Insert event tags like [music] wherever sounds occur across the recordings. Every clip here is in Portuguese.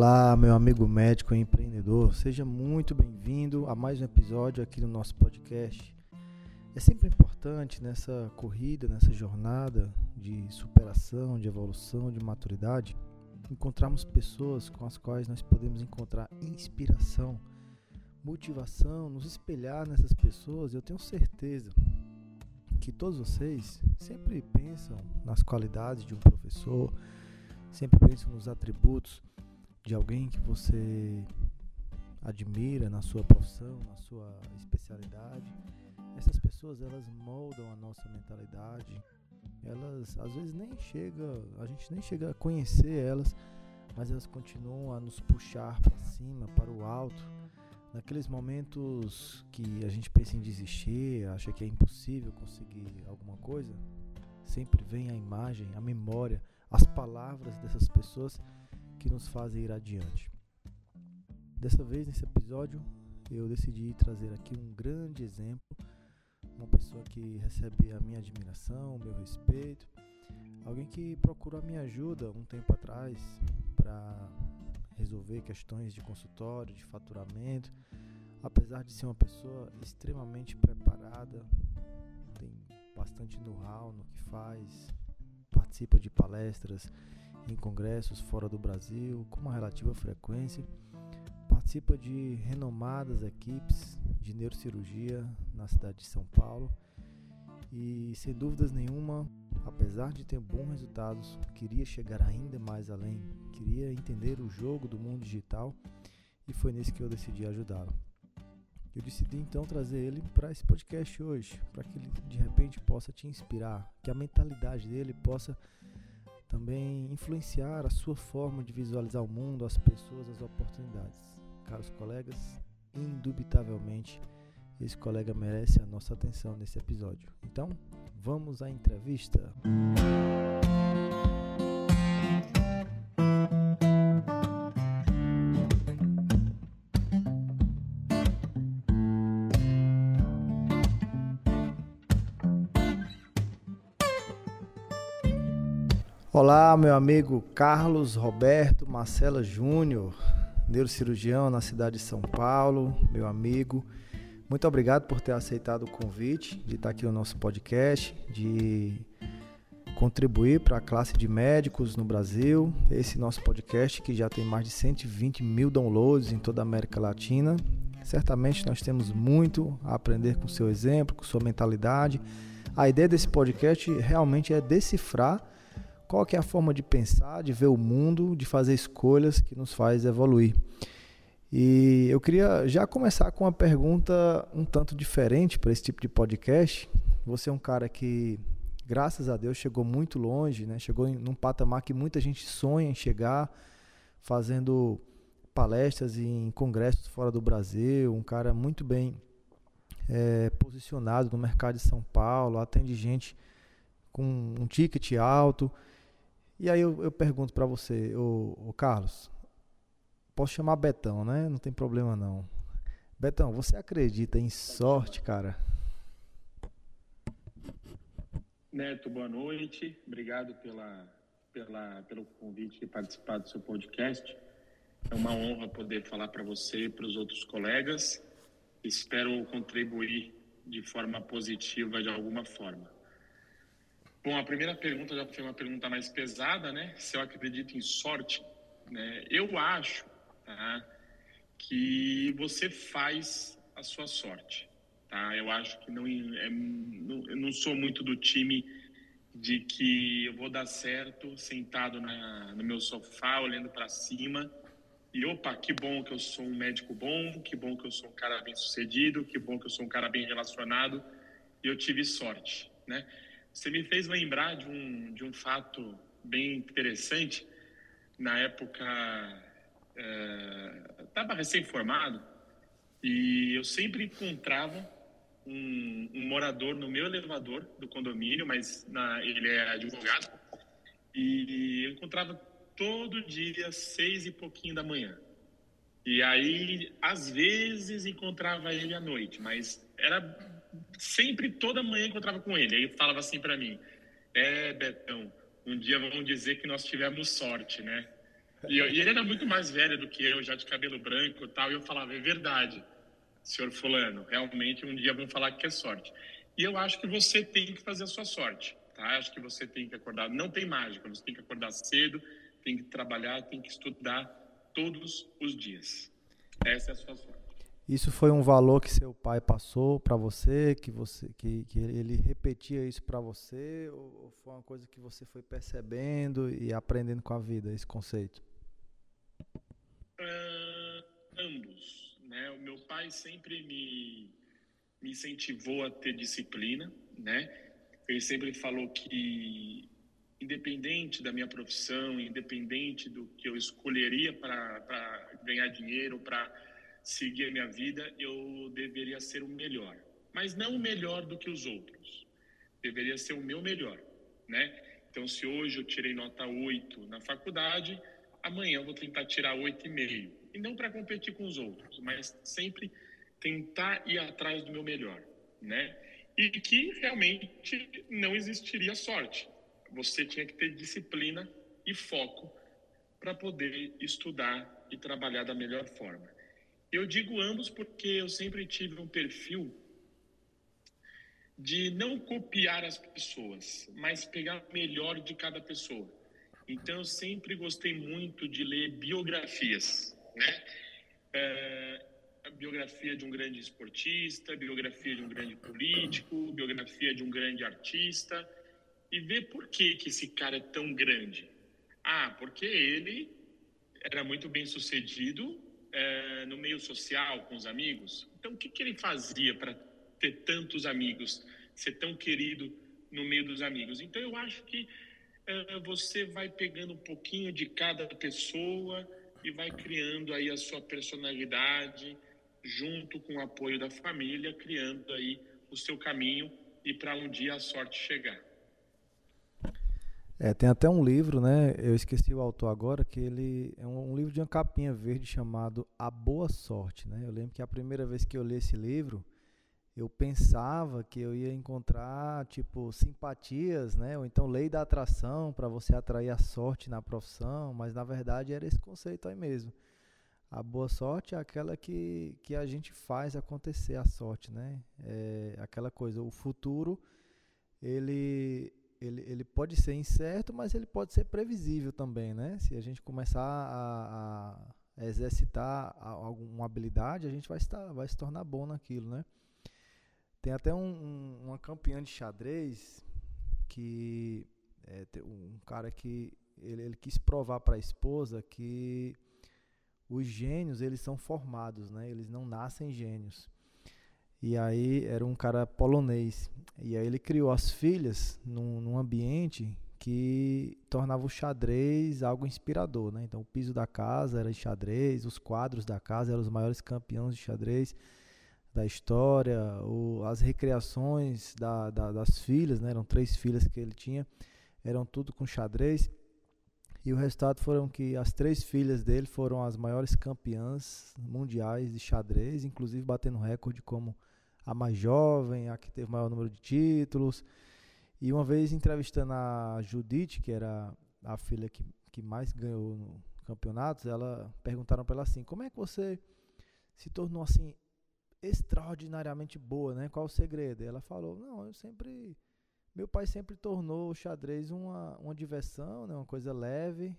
Olá, meu amigo médico e empreendedor, seja muito bem-vindo a mais um episódio aqui no nosso podcast. É sempre importante nessa corrida, nessa jornada de superação, de evolução, de maturidade, encontrarmos pessoas com as quais nós podemos encontrar inspiração, motivação, nos espelhar nessas pessoas. Eu tenho certeza que todos vocês sempre pensam nas qualidades de um professor, sempre pensam nos atributos de alguém que você admira na sua profissão, na sua especialidade. Essas pessoas elas moldam a nossa mentalidade. Elas às vezes nem chega, a gente nem chega a conhecer elas, mas elas continuam a nos puxar para cima, para o alto. Naqueles momentos que a gente pensa em desistir, acha que é impossível conseguir alguma coisa, sempre vem a imagem, a memória, as palavras dessas pessoas que nos fazem ir adiante. Dessa vez, nesse episódio, eu decidi trazer aqui um grande exemplo, uma pessoa que recebe a minha admiração, o meu respeito, alguém que procurou a minha ajuda um tempo atrás para resolver questões de consultório, de faturamento, apesar de ser uma pessoa extremamente preparada, tem bastante know-how no que faz, participa de palestras em congressos fora do Brasil com uma relativa frequência. Participa de renomadas equipes de neurocirurgia na cidade de São Paulo e, sem dúvidas nenhuma, apesar de ter bons resultados, queria chegar ainda mais além, queria entender o jogo do mundo digital e foi nesse que eu decidi ajudá-lo. Eu decidi então trazer ele para esse podcast hoje, para que ele de repente possa te inspirar, que a mentalidade dele possa também influenciar a sua forma de visualizar o mundo, as pessoas, as oportunidades. Caros colegas, indubitavelmente esse colega merece a nossa atenção nesse episódio. Então, vamos à entrevista. Olá, meu amigo Carlos Roberto Marcela Júnior, neurocirurgião na cidade de São Paulo, meu amigo. Muito obrigado por ter aceitado o convite de estar aqui no nosso podcast, de contribuir para a classe de médicos no Brasil. Esse nosso podcast que já tem mais de 120 mil downloads em toda a América Latina. Certamente nós temos muito a aprender com seu exemplo, com sua mentalidade. A ideia desse podcast realmente é decifrar qual que é a forma de pensar, de ver o mundo, de fazer escolhas que nos faz evoluir. E eu queria já começar com uma pergunta um tanto diferente para esse tipo de podcast. Você é um cara que, graças a Deus, chegou muito longe, né? chegou em, num patamar que muita gente sonha em chegar, fazendo palestras em congressos fora do Brasil, um cara muito bem é, posicionado no mercado de São Paulo, atende gente com um ticket alto. E aí eu, eu pergunto para você, o Carlos, posso chamar Betão, né? Não tem problema não. Betão, você acredita em sorte, cara? Neto, boa noite. Obrigado pela, pela, pelo convite de participar do seu podcast. É uma honra poder falar para você e para os outros colegas. Espero contribuir de forma positiva de alguma forma. Bom, a primeira pergunta já foi uma pergunta mais pesada, né? Se eu acredito em sorte, né? Eu acho tá? que você faz a sua sorte, tá? Eu acho que não, é, não, eu não sou muito do time de que eu vou dar certo sentado na, no meu sofá olhando para cima e opa, que bom que eu sou um médico bom, que bom que eu sou um cara bem sucedido, que bom que eu sou um cara bem relacionado e eu tive sorte, né? Você me fez lembrar de um, de um fato bem interessante. Na época, estava é, recém-formado e eu sempre encontrava um, um, morador no meu elevador do condomínio, mas na, ele é advogado, e eu encontrava todo dia, seis e pouquinho da manhã. E aí, às vezes, encontrava ele à noite, mas era sempre, toda manhã encontrava com ele. Aí falava assim para mim: É, Betão, um dia vão dizer que nós tivemos sorte, né? E, eu, e, ele era muito mais velho do que eu, já de cabelo branco e tal. E eu falava, é verdade, senhor fulano, realmente um dia vão falar que é sorte. E eu acho que você tem que fazer a sua sorte, tá? Acho que você tem que acordar, não tem mágica, você tem que acordar cedo, tem que trabalhar, tem que estudar todos os dias. Essa é a sua sorte. Isso foi um valor que seu pai passou para você, que você que, que ele repetia isso para você, ou foi uma coisa que você foi percebendo e aprendendo com a vida esse conceito? Uh, ambos, né? O meu pai sempre me me incentivou a ter disciplina, né? Ele sempre falou que independente da minha profissão, independente do que eu escolheria para ganhar dinheiro, para seguir a minha vida, eu deveria ser o melhor. Mas não o melhor do que os outros. Deveria ser o meu melhor, né? Então, se hoje eu tirei nota 8 na faculdade, amanhã eu vou tentar tirar 8,5. E não para competir com os outros, mas sempre tentar ir atrás do meu melhor, né? E que realmente não existiria sorte. Você tinha que ter disciplina e foco para poder estudar e trabalhar da melhor forma. Eu digo ambos porque eu sempre tive um perfil de não copiar as pessoas, mas pegar o melhor de cada pessoa. Então, eu sempre gostei muito de ler biografias, né? É, biografia de um grande esportista, biografia de um grande político, biografia de um grande artista e ver por que, que esse cara é tão grande. Ah, porque ele era muito bem sucedido é, no meio social, com os amigos. Então, o que, que ele fazia para ter tantos amigos, ser tão querido no meio dos amigos? Então, eu acho que é, você vai pegando um pouquinho de cada pessoa e vai criando aí a sua personalidade, junto com o apoio da família, criando aí o seu caminho e para um dia a sorte chegar. É, tem até um livro, né? Eu esqueci o autor agora, que ele é um, um, livro de uma capinha verde chamado A Boa Sorte, né? Eu lembro que a primeira vez que eu li esse livro, eu pensava que eu ia encontrar tipo simpatias, né? Ou então lei da atração para você atrair a sorte na profissão, mas na verdade era esse conceito aí mesmo. A boa sorte é aquela que, que a gente faz acontecer a sorte, né? É aquela coisa, o futuro, ele, ele, ele pode ser incerto, mas ele pode ser previsível também, né? Se a gente começar a, a exercitar alguma habilidade, a gente vai, estar, vai se tornar bom naquilo, né? Tem até um, um, uma campeã de xadrez que é, um cara que ele, ele quis provar para a esposa que os gênios eles são formados, né? Eles não nascem gênios. E aí era um cara polonês. E aí ele criou as filhas num, num ambiente que tornava o xadrez algo inspirador, né? Então o piso da casa era de xadrez, os quadros da casa eram os maiores campeões de xadrez da história, o, as recreações da, da, das filhas, né? Eram três filhas que ele tinha, eram tudo com xadrez. E o resultado foram que as três filhas dele foram as maiores campeãs mundiais de xadrez, inclusive batendo recorde como a mais jovem, a que teve maior número de títulos. E uma vez entrevistando a Judite, que era a filha que, que mais ganhou no campeonatos, ela perguntaram para ela assim: "Como é que você se tornou assim extraordinariamente boa, né? Qual o segredo?" E ela falou: "Não, eu sempre meu pai sempre tornou o xadrez uma, uma diversão, né? uma coisa leve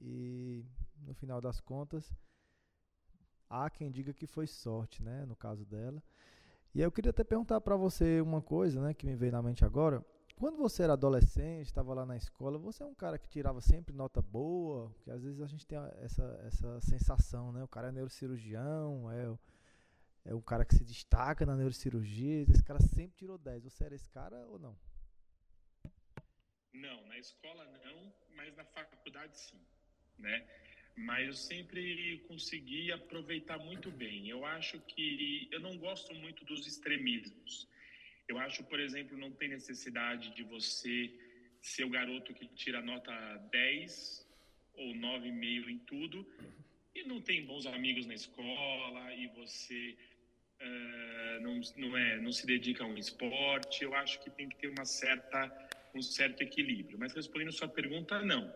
e no final das contas há quem diga que foi sorte, né, no caso dela. E eu queria até perguntar para você uma coisa, né, que me veio na mente agora. Quando você era adolescente, estava lá na escola, você é um cara que tirava sempre nota boa, porque às vezes a gente tem essa, essa sensação, né? O cara é neurocirurgião, é, é um cara que se destaca na neurocirurgia, esse cara sempre tirou 10. Você era esse cara ou não? Não, na escola não, mas na faculdade sim, né? Mas eu sempre consegui aproveitar muito bem. Eu acho que eu não gosto muito dos extremismos. Eu acho, por exemplo, não tem necessidade de você ser o garoto que tira nota 10 ou 9,5 em tudo e não tem bons amigos na escola e você uh, não, não, é, não se dedica a um esporte. Eu acho que tem que ter uma certa um certo equilíbrio. Mas respondendo sua pergunta, não.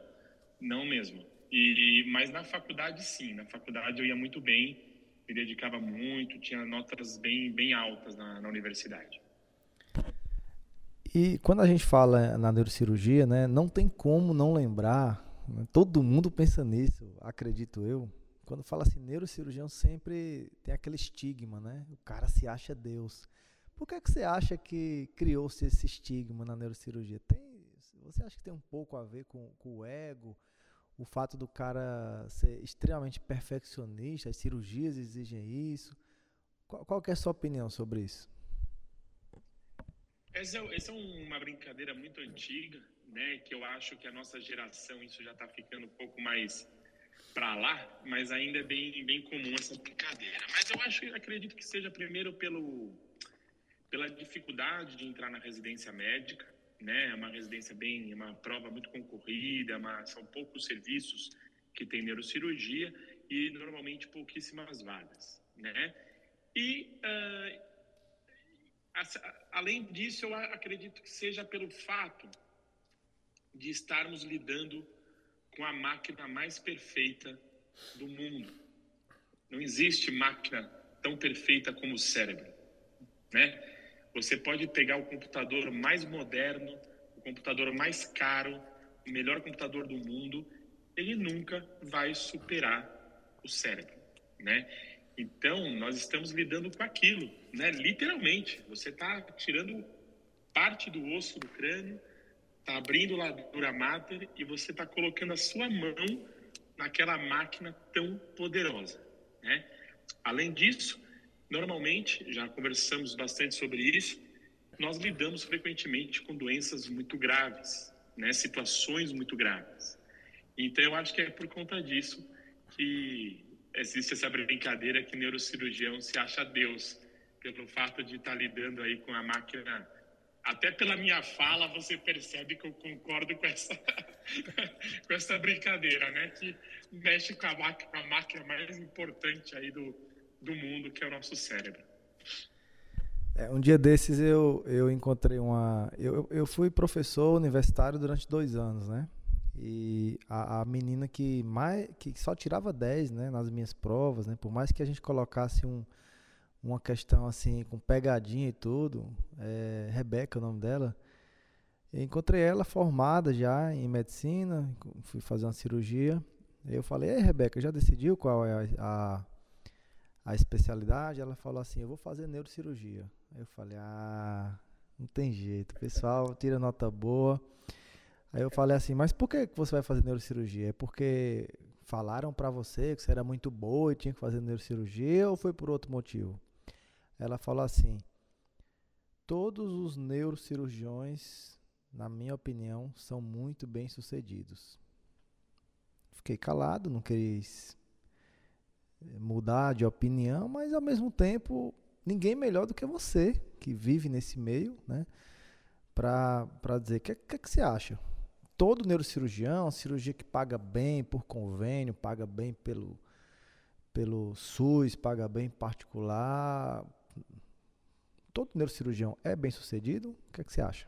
Não mesmo. E, mas na faculdade, sim. Na faculdade eu ia muito bem, me dedicava muito, tinha notas bem, bem altas na, na universidade. E quando a gente fala na neurocirurgia, né, não tem como não lembrar, né, todo mundo pensa nisso, acredito eu. Quando fala assim, neurocirurgião sempre tem aquele estigma, né? O cara se acha Deus. Por que, é que você acha que criou-se esse estigma na neurocirurgia? Tem, você acha que tem um pouco a ver com, com o ego? O fato do cara ser extremamente perfeccionista, as cirurgias exigem isso? Qual, qual é a sua opinião sobre isso? Essa é, essa é uma brincadeira muito antiga, né? Que eu acho que a nossa geração isso já está ficando um pouco mais para lá, mas ainda é bem, bem comum essa brincadeira. Mas eu acho, acredito que seja primeiro pelo pela dificuldade de entrar na residência médica, né? É uma residência bem, uma prova muito concorrida, uma, são poucos serviços que tem neurocirurgia e normalmente pouquíssimas vagas, né? E uh, além disso, eu acredito que seja pelo fato de estarmos lidando com a máquina mais perfeita do mundo. Não existe máquina tão perfeita como o cérebro, né? Você pode pegar o computador mais moderno, o computador mais caro, o melhor computador do mundo, ele nunca vai superar o cérebro, né? Então, nós estamos lidando com aquilo, né? Literalmente, você está tirando parte do osso do crânio, está abrindo a dura mater e você está colocando a sua mão naquela máquina tão poderosa, né? Além disso, normalmente, já conversamos bastante sobre isso, nós lidamos frequentemente com doenças muito graves, né? Situações muito graves. Então, eu acho que é por conta disso que existe essa brincadeira que neurocirurgião se acha Deus, pelo fato de estar lidando aí com a máquina. Até pela minha fala você percebe que eu concordo com essa, [laughs] com essa brincadeira, né? Que mexe com a, máquina, a máquina mais importante aí do, do mundo, que é o nosso cérebro. É, um dia desses eu, eu encontrei uma. Eu, eu fui professor universitário durante dois anos, né? E a, a, menina que mais que só tirava 10, né, nas minhas provas, né, por mais que a gente colocasse um, uma questão assim com pegadinha e tudo, é, Rebeca é o nome dela. Eu encontrei ela formada já em medicina, fui fazer uma cirurgia. Eu falei: "Ei, Rebeca, já decidiu qual é a, a, a especialidade?" Ela falou assim: "Eu vou fazer neurocirurgia." Eu falei: "Ah, não tem jeito, pessoal, tira nota boa." Aí eu falei assim, mas por que você vai fazer neurocirurgia? É porque falaram para você que você era muito boa e tinha que fazer neurocirurgia ou foi por outro motivo? Ela falou assim: todos os neurocirurgiões, na minha opinião, são muito bem sucedidos. Fiquei calado, não quis mudar de opinião, mas ao mesmo tempo, ninguém melhor do que você, que vive nesse meio, né? Para dizer, o que, que, que você acha? todo neurocirurgião, cirurgia que paga bem por convênio, paga bem pelo, pelo SUS, paga bem particular. Todo neurocirurgião é bem sucedido? O que, que você acha?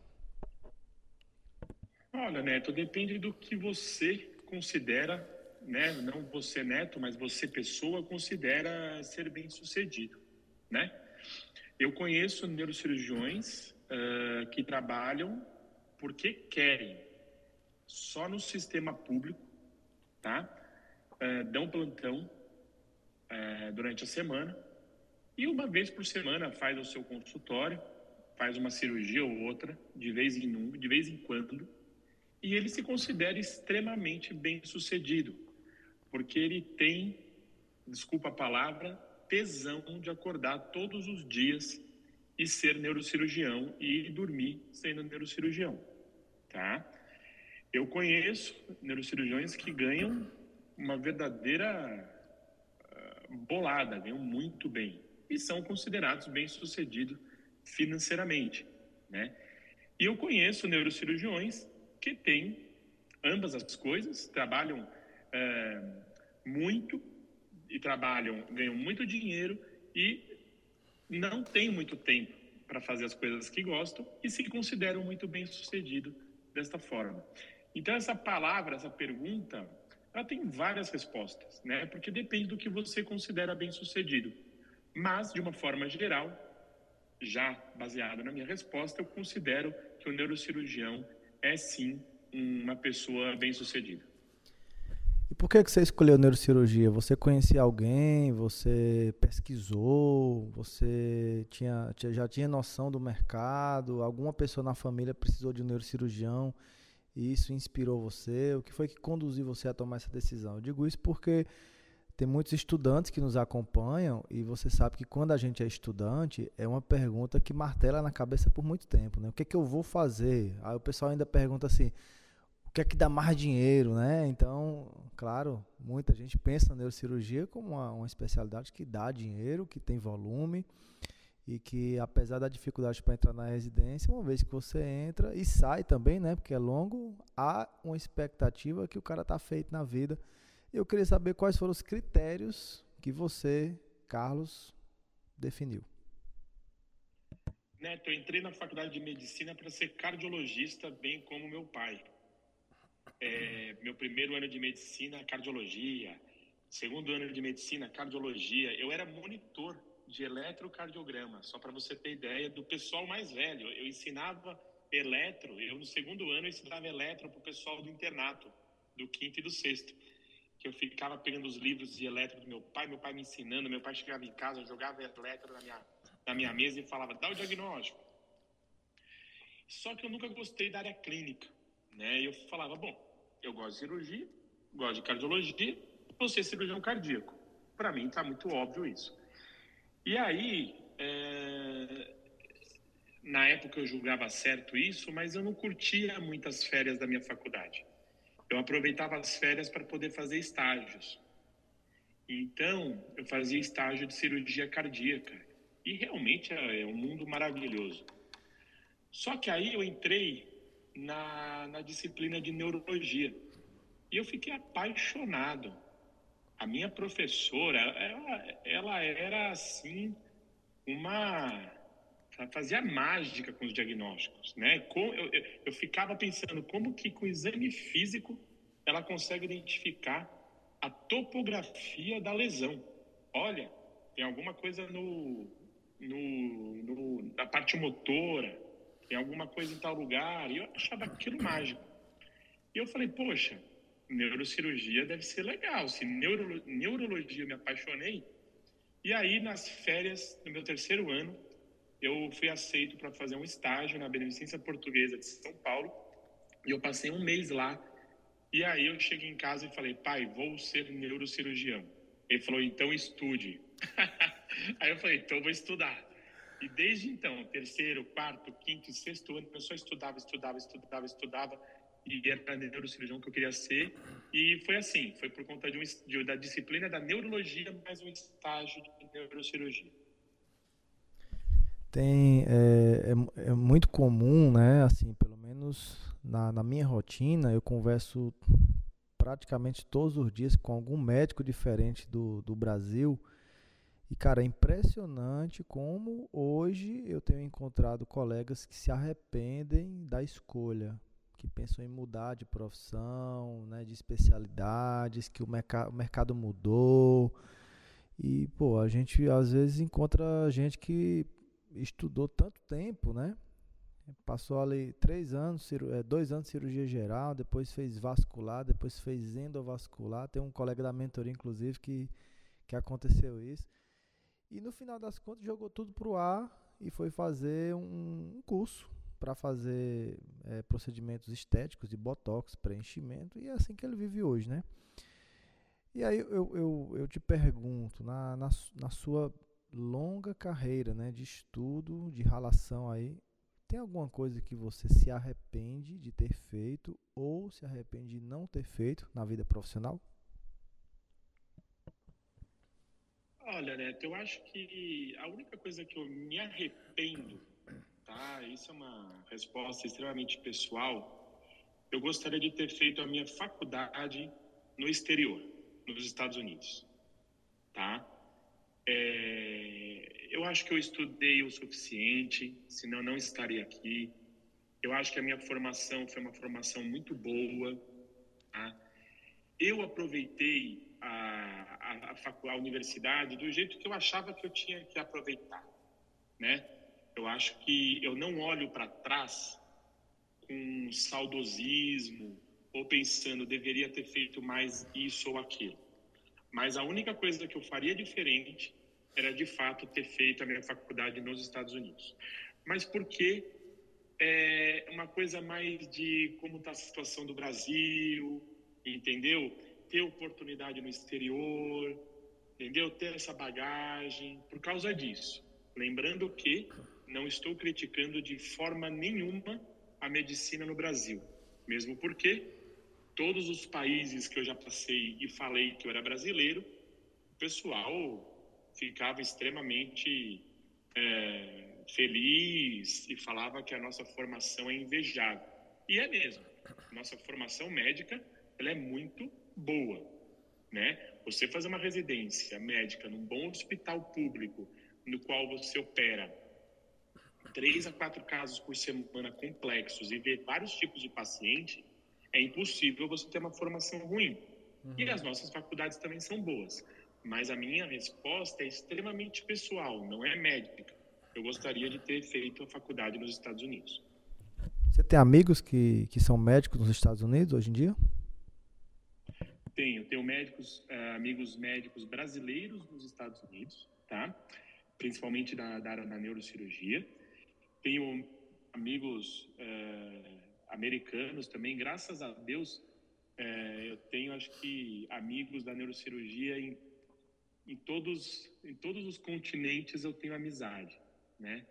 Olha, Neto, depende do que você considera, né? Não você, Neto, mas você, pessoa, considera ser bem sucedido, né? Eu conheço neurocirurgiões uh, que trabalham porque querem, só no sistema público, tá? É, dão plantão é, durante a semana e uma vez por semana faz o seu consultório, faz uma cirurgia ou outra, de vez em num, de vez em quando, e ele se considera extremamente bem sucedido, porque ele tem, desculpa a palavra, tesão de acordar todos os dias e ser neurocirurgião e dormir sendo neurocirurgião, tá? Eu conheço neurocirurgiões que ganham uma verdadeira ah, bolada, ganham muito bem e são considerados bem-sucedidos financeiramente, né? E eu conheço neurocirurgiões que têm ambas as coisas, trabalham é, muito e trabalham, ganham muito dinheiro e não têm muito tempo para fazer as coisas que gostam e se consideram muito bem-sucedidos desta forma. Então, essa palavra, essa pergunta, Ela tem várias respostas, né? Porque depende do que você considera bem-sucedido. Mas, de uma forma geral, já baseado na minha resposta, eu considero que o neurocirurgião é sim uma pessoa bem-sucedida. E por que, você escolheu neurocirurgia? Você conhecia alguém? Você pesquisou? Você tinha, já tinha noção do mercado? Alguma pessoa na família precisou de um neurocirurgião e isso inspirou você? O que foi que conduziu você a tomar essa decisão? Eu digo isso porque tem muitos estudantes que nos acompanham e você sabe que quando a gente é estudante é uma pergunta que martela na cabeça por muito tempo, né? O que é que eu vou fazer? Aí o pessoal ainda pergunta assim: que é que dá mais dinheiro, né? Então, claro, muita gente pensa na neurocirurgia como uma, uma especialidade que dá dinheiro, que tem volume e que apesar da dificuldade para entrar na residência, uma vez que você entra e sai também, né, porque é longo, há uma expectativa que o cara tá feito na vida. Eu queria saber quais foram os critérios que você, Carlos, definiu. Neto, eu entrei na faculdade de medicina para ser cardiologista, bem como meu pai é, meu primeiro ano de medicina, cardiologia. Segundo ano de medicina, cardiologia. Eu era monitor de eletrocardiograma, só para você ter ideia do pessoal mais velho. Eu ensinava eletro, eu no segundo ano ensinava eletro para o pessoal do internato, do quinto e do sexto. Que eu ficava pegando os livros de eletro do meu pai, meu pai me ensinando, meu pai chegava em casa, jogava eletro na minha, na minha mesa e falava, dá o diagnóstico. Só que eu nunca gostei da área clínica, né? E eu falava, bom, eu gosto de cirurgia, gosto de cardiologia, você é cirurgião cardíaco. Para mim está muito óbvio isso. E aí, é... na época eu julgava certo isso, mas eu não curtia muitas férias da minha faculdade. Eu aproveitava as férias para poder fazer estágios. Então, eu fazia estágio de cirurgia cardíaca. E realmente é, é um mundo maravilhoso. Só que aí eu entrei na, na disciplina de neurologia. E eu fiquei apaixonado. A minha professora, ela, ela era assim, uma. Ela fazia mágica com os diagnósticos, né? Eu, eu, eu ficava pensando como que com o exame físico ela consegue identificar a topografia da lesão. Olha, tem alguma coisa no, no, no, na parte motora, tem alguma coisa em tal lugar, e eu achava aquilo mágico. E eu falei, poxa, neurocirurgia deve ser legal, se neuro, neurologia eu me apaixonei. E aí, nas férias do meu terceiro ano, eu fui aceito para fazer um estágio na Beneficência Portuguesa de São Paulo, e eu passei um mês lá. E aí eu cheguei em casa e falei, pai, vou ser neurocirurgião. Ele falou, então estude. [laughs] aí eu falei, então vou estudar. E desde então, terceiro, quarto, quinto e sexto ano, eu só estudava, estudava, estudava, estudava. E era neurocirurgião que eu queria ser. E foi assim, foi por conta de, um, de da disciplina da neurologia, mais um estágio de neurocirurgia. Tem, é, é, é, muito comum, né, assim, pelo menos na, na minha rotina, eu converso praticamente todos os dias com algum médico diferente do, do Brasil, e, cara, é impressionante como hoje eu tenho encontrado colegas que se arrependem da escolha, que pensam em mudar de profissão, né, de especialidades, que o, merc o mercado mudou. E, pô, a gente às vezes encontra gente que estudou tanto tempo, né? Passou ali três anos, é, dois anos de cirurgia geral, depois fez vascular, depois fez endovascular. Tem um colega da mentoria, inclusive, que, que aconteceu isso. E no final das contas jogou tudo pro ar e foi fazer um, um curso para fazer é, procedimentos estéticos de botox, preenchimento, e é assim que ele vive hoje, né? E aí eu, eu, eu te pergunto, na, na, na sua longa carreira né, de estudo, de relação aí, tem alguma coisa que você se arrepende de ter feito ou se arrepende de não ter feito na vida profissional? Olha, Neto, eu acho que a única coisa que eu me arrependo, tá? Isso é uma resposta extremamente pessoal. Eu gostaria de ter feito a minha faculdade no exterior, nos Estados Unidos, tá? É, eu acho que eu estudei o suficiente, senão não estaria aqui. Eu acho que a minha formação foi uma formação muito boa, tá? eu aproveitei a, a, a, universidade do jeito que eu achava que eu tinha que aproveitar, né? Eu acho que eu não olho para trás com saudosismo ou pensando deveria ter feito mais isso ou aquilo. Mas a única coisa que eu faria diferente era de fato ter feito a minha faculdade nos Estados Unidos. Mas porque é uma coisa mais de como está a situação do Brasil, entendeu? Ter oportunidade no exterior, entendeu? Ter essa bagagem, por causa disso. Lembrando que não estou criticando de forma nenhuma a medicina no Brasil, mesmo porque todos os países que eu já passei e falei que eu era brasileiro, o pessoal ficava extremamente é, feliz e falava que a nossa formação é invejável. E é mesmo. Nossa formação médica ela é muito boa, né? Você fazer uma residência médica num bom hospital público, no qual você opera três a quatro casos por semana complexos e ver vários tipos de paciente, é impossível você ter uma formação ruim. Uhum. E as nossas faculdades também são boas. Mas a minha resposta é extremamente pessoal, não é médica. Eu gostaria de ter feito a faculdade nos Estados Unidos. Você tem amigos que, que são médicos nos Estados Unidos hoje em dia? Tenho, médicos, uh, amigos médicos brasileiros nos Estados Unidos, tá? Principalmente da, da área da neurocirurgia. Tenho amigos uh, americanos também, graças a Deus, uh, eu tenho, acho que, amigos da neurocirurgia em, em, todos, em todos os continentes eu tenho amizade, né?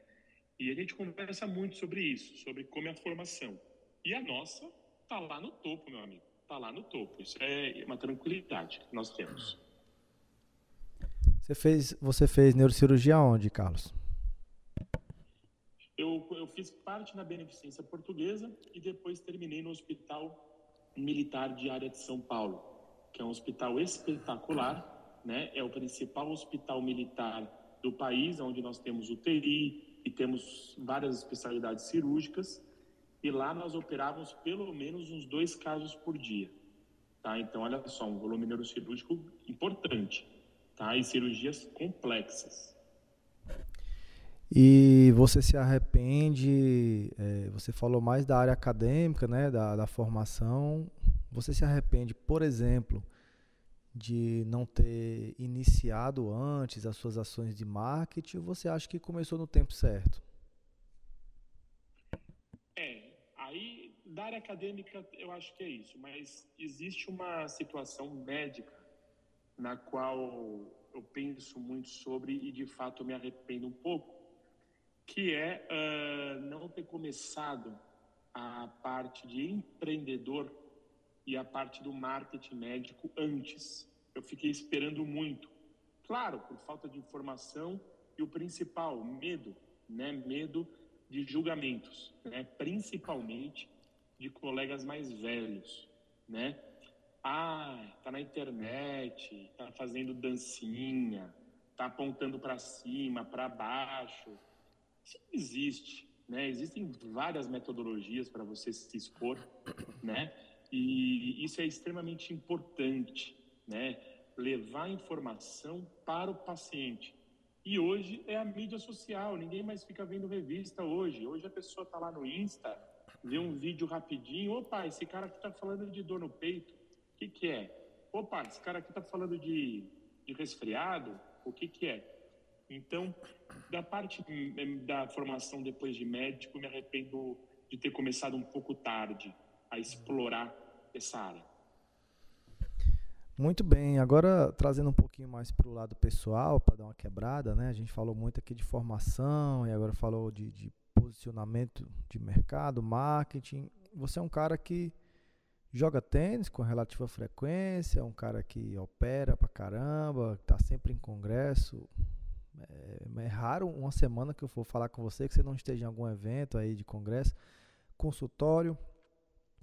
E a gente conversa muito sobre isso, sobre como é a formação. E a nossa tá lá no topo, meu amigo está lá no topo. Isso é uma tranquilidade que nós temos. Você fez, você fez neurocirurgia onde, Carlos? Eu, eu fiz parte na Beneficência Portuguesa e depois terminei no Hospital Militar de Área de São Paulo, que é um hospital espetacular, né? É o principal hospital militar do país, onde nós temos UTI e temos várias especialidades cirúrgicas e lá nós operávamos pelo menos uns dois casos por dia. Tá? Então, olha só, um volume neurocirúrgico importante, tá? E cirurgias complexas. E você se arrepende, é, você falou mais da área acadêmica, né, da, da formação, você se arrepende, por exemplo, de não ter iniciado antes as suas ações de marketing ou você acha que começou no tempo certo? Da área acadêmica, eu acho que é isso, mas existe uma situação médica na qual eu penso muito sobre e de fato me arrependo um pouco, que é uh, não ter começado a parte de empreendedor e a parte do marketing médico antes. Eu fiquei esperando muito, claro, por falta de informação e o principal, medo, né? Medo de julgamentos, né? Principalmente de colegas mais velhos, né? Ah, tá na internet, tá fazendo dancinha, tá apontando para cima, para baixo. Isso existe, né? Existem várias metodologias para você se expor, né? E isso é extremamente importante, né? Levar informação para o paciente. E hoje é a mídia social, ninguém mais fica vendo revista hoje. Hoje a pessoa está lá no Insta, ver um vídeo rapidinho. Opa, esse cara aqui está falando de dor no peito. O que, que é? Opa, esse cara aqui está falando de, de resfriado. O que, que é? Então, da parte da formação depois de médico, me arrependo de ter começado um pouco tarde a explorar essa área. Muito bem, agora trazendo um pouquinho mais para o lado pessoal, para dar uma quebrada, né? A gente falou muito aqui de formação e agora falou de, de posicionamento de mercado, marketing. Você é um cara que joga tênis com relativa frequência, é um cara que opera pra caramba, está sempre em congresso. É, é, raro uma semana que eu for falar com você que você não esteja em algum evento aí de congresso, consultório,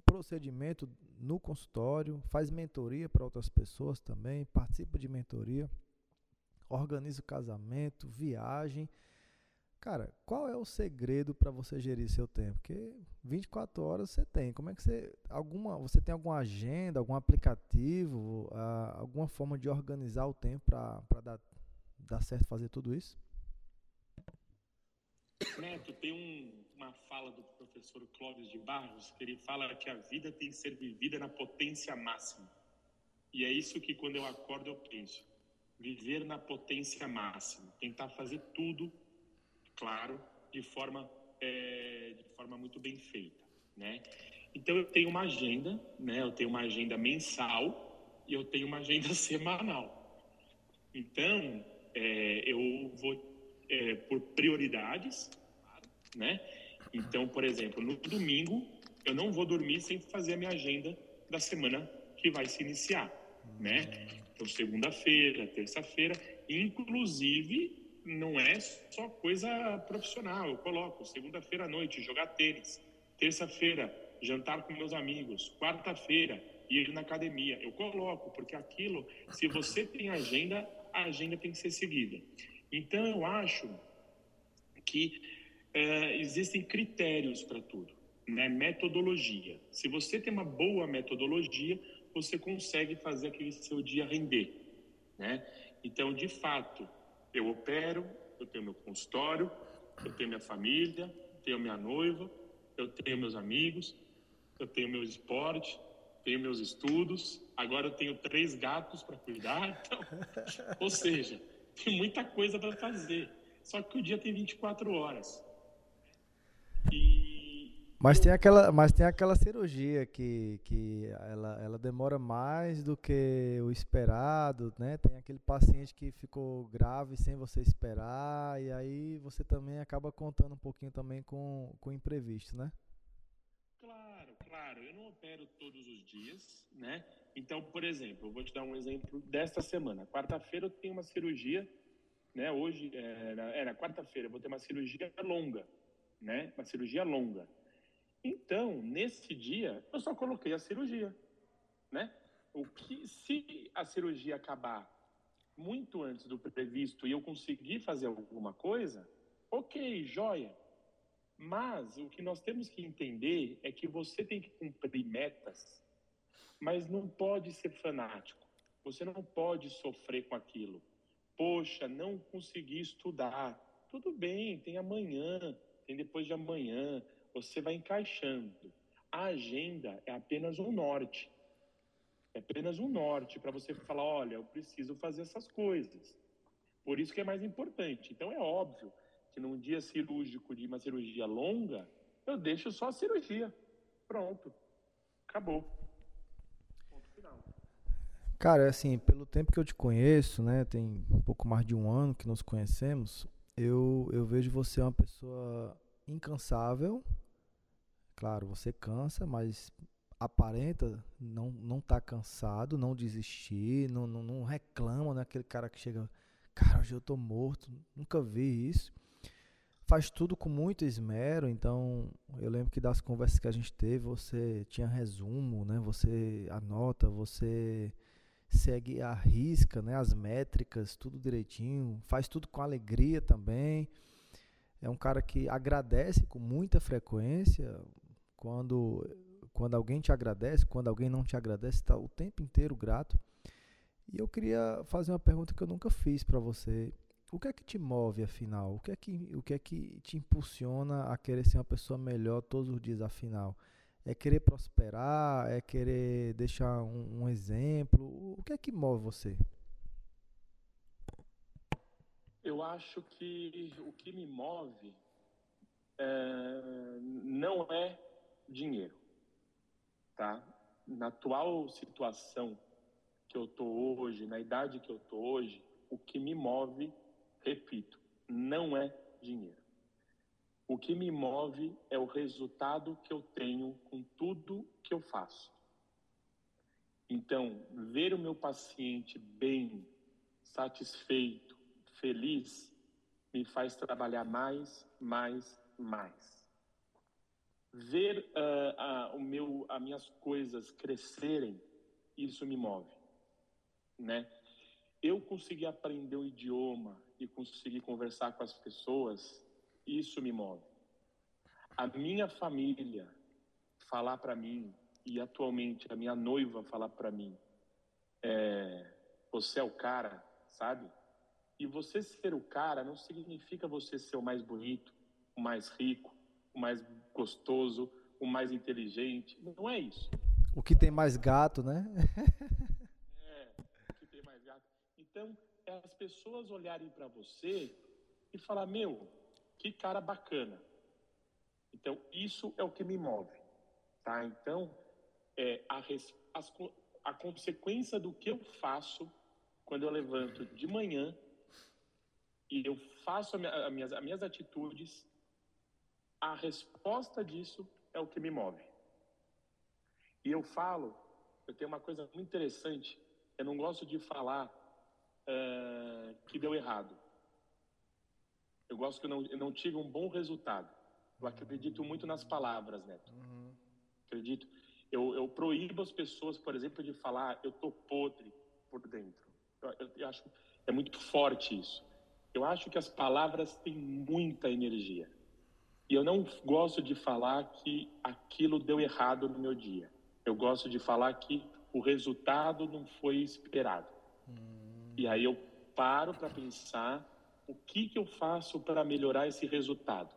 procedimento no consultório, faz mentoria para outras pessoas também, participa de mentoria, organiza o casamento, viagem Cara, qual é o segredo para você gerir seu tempo? Porque 24 horas você tem. Como é que você alguma você tem alguma agenda, algum aplicativo, uh, alguma forma de organizar o tempo para dar, dar certo fazer tudo isso? Neto, tem um, uma fala do professor Clóvis de Barros que ele fala que a vida tem que ser vivida na potência máxima. E é isso que quando eu acordo eu penso. Viver na potência máxima, tentar fazer tudo claro, de forma, é, de forma muito bem feita, né? Então eu tenho uma agenda, né? Eu tenho uma agenda mensal e eu tenho uma agenda [laughs] semanal. Então é, eu vou é, por prioridades, né? Então, por exemplo, no domingo eu não vou dormir sem fazer a minha agenda da semana que vai se iniciar, né? Então, segunda-feira, terça-feira, inclusive não é só coisa profissional. Eu coloco segunda-feira à noite jogar tênis, terça-feira jantar com meus amigos, quarta-feira ir na academia. Eu coloco porque aquilo, se você tem agenda, a agenda tem que ser seguida. Então eu acho que é, existem critérios para tudo, né? Metodologia. Se você tem uma boa metodologia, você consegue fazer aquele seu dia render, né? Então, de fato, eu opero, eu tenho meu consultório, eu tenho minha família, tenho minha noiva, eu tenho meus amigos, eu tenho meu esporte, tenho meus estudos. Agora eu tenho três gatos para cuidar. Então, [laughs] ou seja, tem muita coisa para fazer. Só que o dia tem 24 horas. Mas tem aquela, mas tem aquela cirurgia que, que ela, ela demora mais do que o esperado, né? Tem aquele paciente que ficou grave sem você esperar e aí você também acaba contando um pouquinho também com, com o imprevisto, né? Claro, claro. Eu não opero todos os dias, né? Então, por exemplo, eu vou te dar um exemplo desta semana. Quarta-feira eu tenho uma cirurgia, né? Hoje, é, é na quarta-feira eu vou ter uma cirurgia longa, né? Uma cirurgia longa. Então, nesse dia, eu só coloquei a cirurgia, né? O que se a cirurgia acabar muito antes do previsto e eu conseguir fazer alguma coisa, ok, joia. Mas o que nós temos que entender é que você tem que cumprir metas, mas não pode ser fanático. Você não pode sofrer com aquilo. Poxa, não consegui estudar. Tudo bem, tem amanhã, tem depois de amanhã você vai encaixando. A agenda é apenas um norte. É apenas um norte para você falar, olha, eu preciso fazer essas coisas. Por isso que é mais importante. Então é óbvio que num dia cirúrgico de uma cirurgia longa, eu deixo só a cirurgia. Pronto. Acabou. Ponto final. Cara, assim, pelo tempo que eu te conheço, né, tem um pouco mais de um ano que nos conhecemos, eu, eu vejo você uma pessoa incansável, Claro, você cansa, mas aparenta não não tá cansado, não desistir, não, não, não reclama, né? Aquele cara que chega, cara, hoje eu tô morto, nunca vi isso. Faz tudo com muito esmero, então eu lembro que das conversas que a gente teve, você tinha resumo, né? Você anota, você segue a risca, né? As métricas, tudo direitinho, faz tudo com alegria também. É um cara que agradece com muita frequência. Quando, quando alguém te agradece, quando alguém não te agradece, está o tempo inteiro grato. E eu queria fazer uma pergunta que eu nunca fiz para você. O que é que te move, afinal? O que, é que, o que é que te impulsiona a querer ser uma pessoa melhor todos os dias, afinal? É querer prosperar? É querer deixar um, um exemplo? O que é que move você? Eu acho que o que me move é, não é dinheiro, tá? Na atual situação que eu tô hoje, na idade que eu tô hoje, o que me move, repito, não é dinheiro. O que me move é o resultado que eu tenho com tudo que eu faço. Então, ver o meu paciente bem, satisfeito, feliz, me faz trabalhar mais, mais, mais ver uh, uh, o meu, as minhas coisas crescerem, isso me move, né? Eu consegui aprender o idioma e conseguir conversar com as pessoas, Isso me move. A minha família falar para mim e atualmente a minha noiva falar para mim, é, você é o cara, sabe? E você ser o cara não significa você ser o mais bonito, o mais rico, o mais gostoso, o mais inteligente. Não é isso. O que tem mais gato, né? [laughs] é, o que tem mais gato. Então, é as pessoas olharem para você e falar: Meu, que cara bacana. Então, isso é o que me move. Tá? Então, é, a, as, a consequência do que eu faço quando eu levanto de manhã e eu faço a minhas, as minhas atitudes, a resposta disso é o que me move. E eu falo, eu tenho uma coisa muito interessante, eu não gosto de falar uh, que deu errado. Eu gosto que eu não, eu não tive um bom resultado. Eu acredito muito nas palavras, Neto. Uhum. Acredito. Eu, eu proíbo as pessoas, por exemplo, de falar eu tô podre por dentro. Eu, eu, eu acho é muito forte isso. Eu acho que as palavras têm muita energia. E eu não gosto de falar que aquilo deu errado no meu dia. Eu gosto de falar que o resultado não foi esperado. Hum. E aí eu paro para pensar o que, que eu faço para melhorar esse resultado.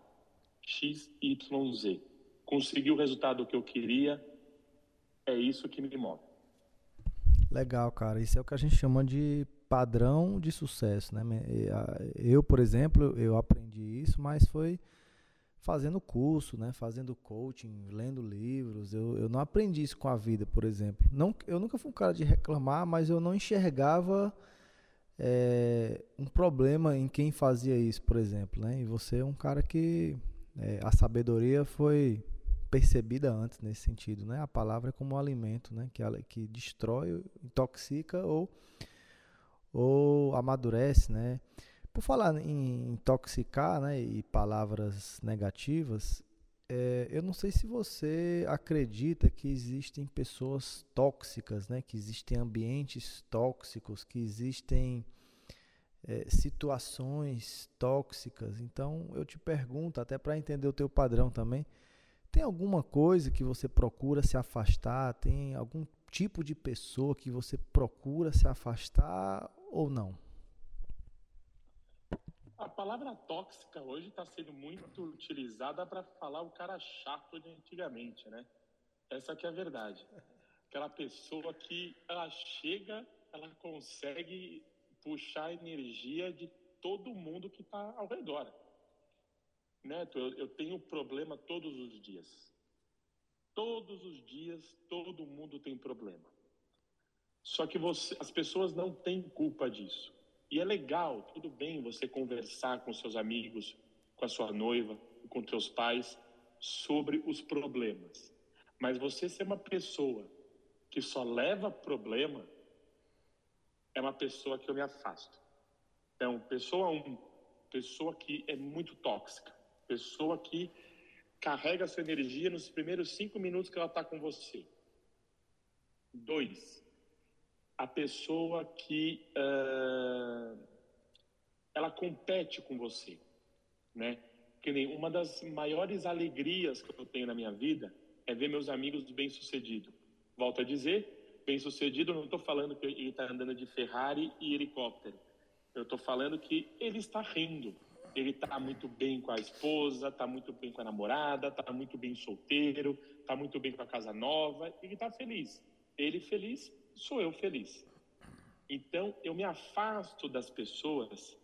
X, Y, Z. Consegui o resultado que eu queria, é isso que me move. Legal, cara. Isso é o que a gente chama de padrão de sucesso, né? Eu, por exemplo, eu aprendi isso, mas foi fazendo curso, né? Fazendo coaching, lendo livros. Eu, eu não aprendi isso com a vida, por exemplo. Não, eu nunca fui um cara de reclamar, mas eu não enxergava é, um problema em quem fazia isso, por exemplo, né? E você é um cara que é, a sabedoria foi percebida antes nesse sentido, né? A palavra é como um alimento, né? Que, que destrói, intoxica ou, ou amadurece, né? Por falar em intoxicar, né? E palavras negativas, é, eu não sei se você acredita que existem pessoas tóxicas, né? Que existem ambientes tóxicos, que existem é, situações tóxicas. Então, eu te pergunto, até para entender o teu padrão também, tem alguma coisa que você procura se afastar? Tem algum tipo de pessoa que você procura se afastar ou não? A palavra tóxica hoje está sendo muito utilizada para falar o cara chato de antigamente, né? Essa que é a verdade. Aquela pessoa que ela chega, ela consegue puxar a energia de todo mundo que está ao redor. Neto, eu, eu tenho problema todos os dias. Todos os dias, todo mundo tem problema. Só que você, as pessoas não têm culpa disso. E é legal, tudo bem você conversar com seus amigos, com a sua noiva, com seus pais sobre os problemas. Mas você ser uma pessoa que só leva problema é uma pessoa que eu me afasto. Então, pessoa um, pessoa que é muito tóxica. Pessoa que carrega sua energia nos primeiros cinco minutos que ela está com você. Dois, a pessoa que uh, ela compete com você, né? Que nem uma das maiores alegrias que eu tenho na minha vida é ver meus amigos bem-sucedidos. Volto a dizer, bem-sucedido, não estou falando que ele está andando de Ferrari e helicóptero. Eu estou falando que ele está rindo, ele está muito bem com a esposa, está muito bem com a namorada, está muito bem solteiro, está muito bem com a casa nova, ele está feliz. Ele feliz, sou eu feliz. Então, eu me afasto das pessoas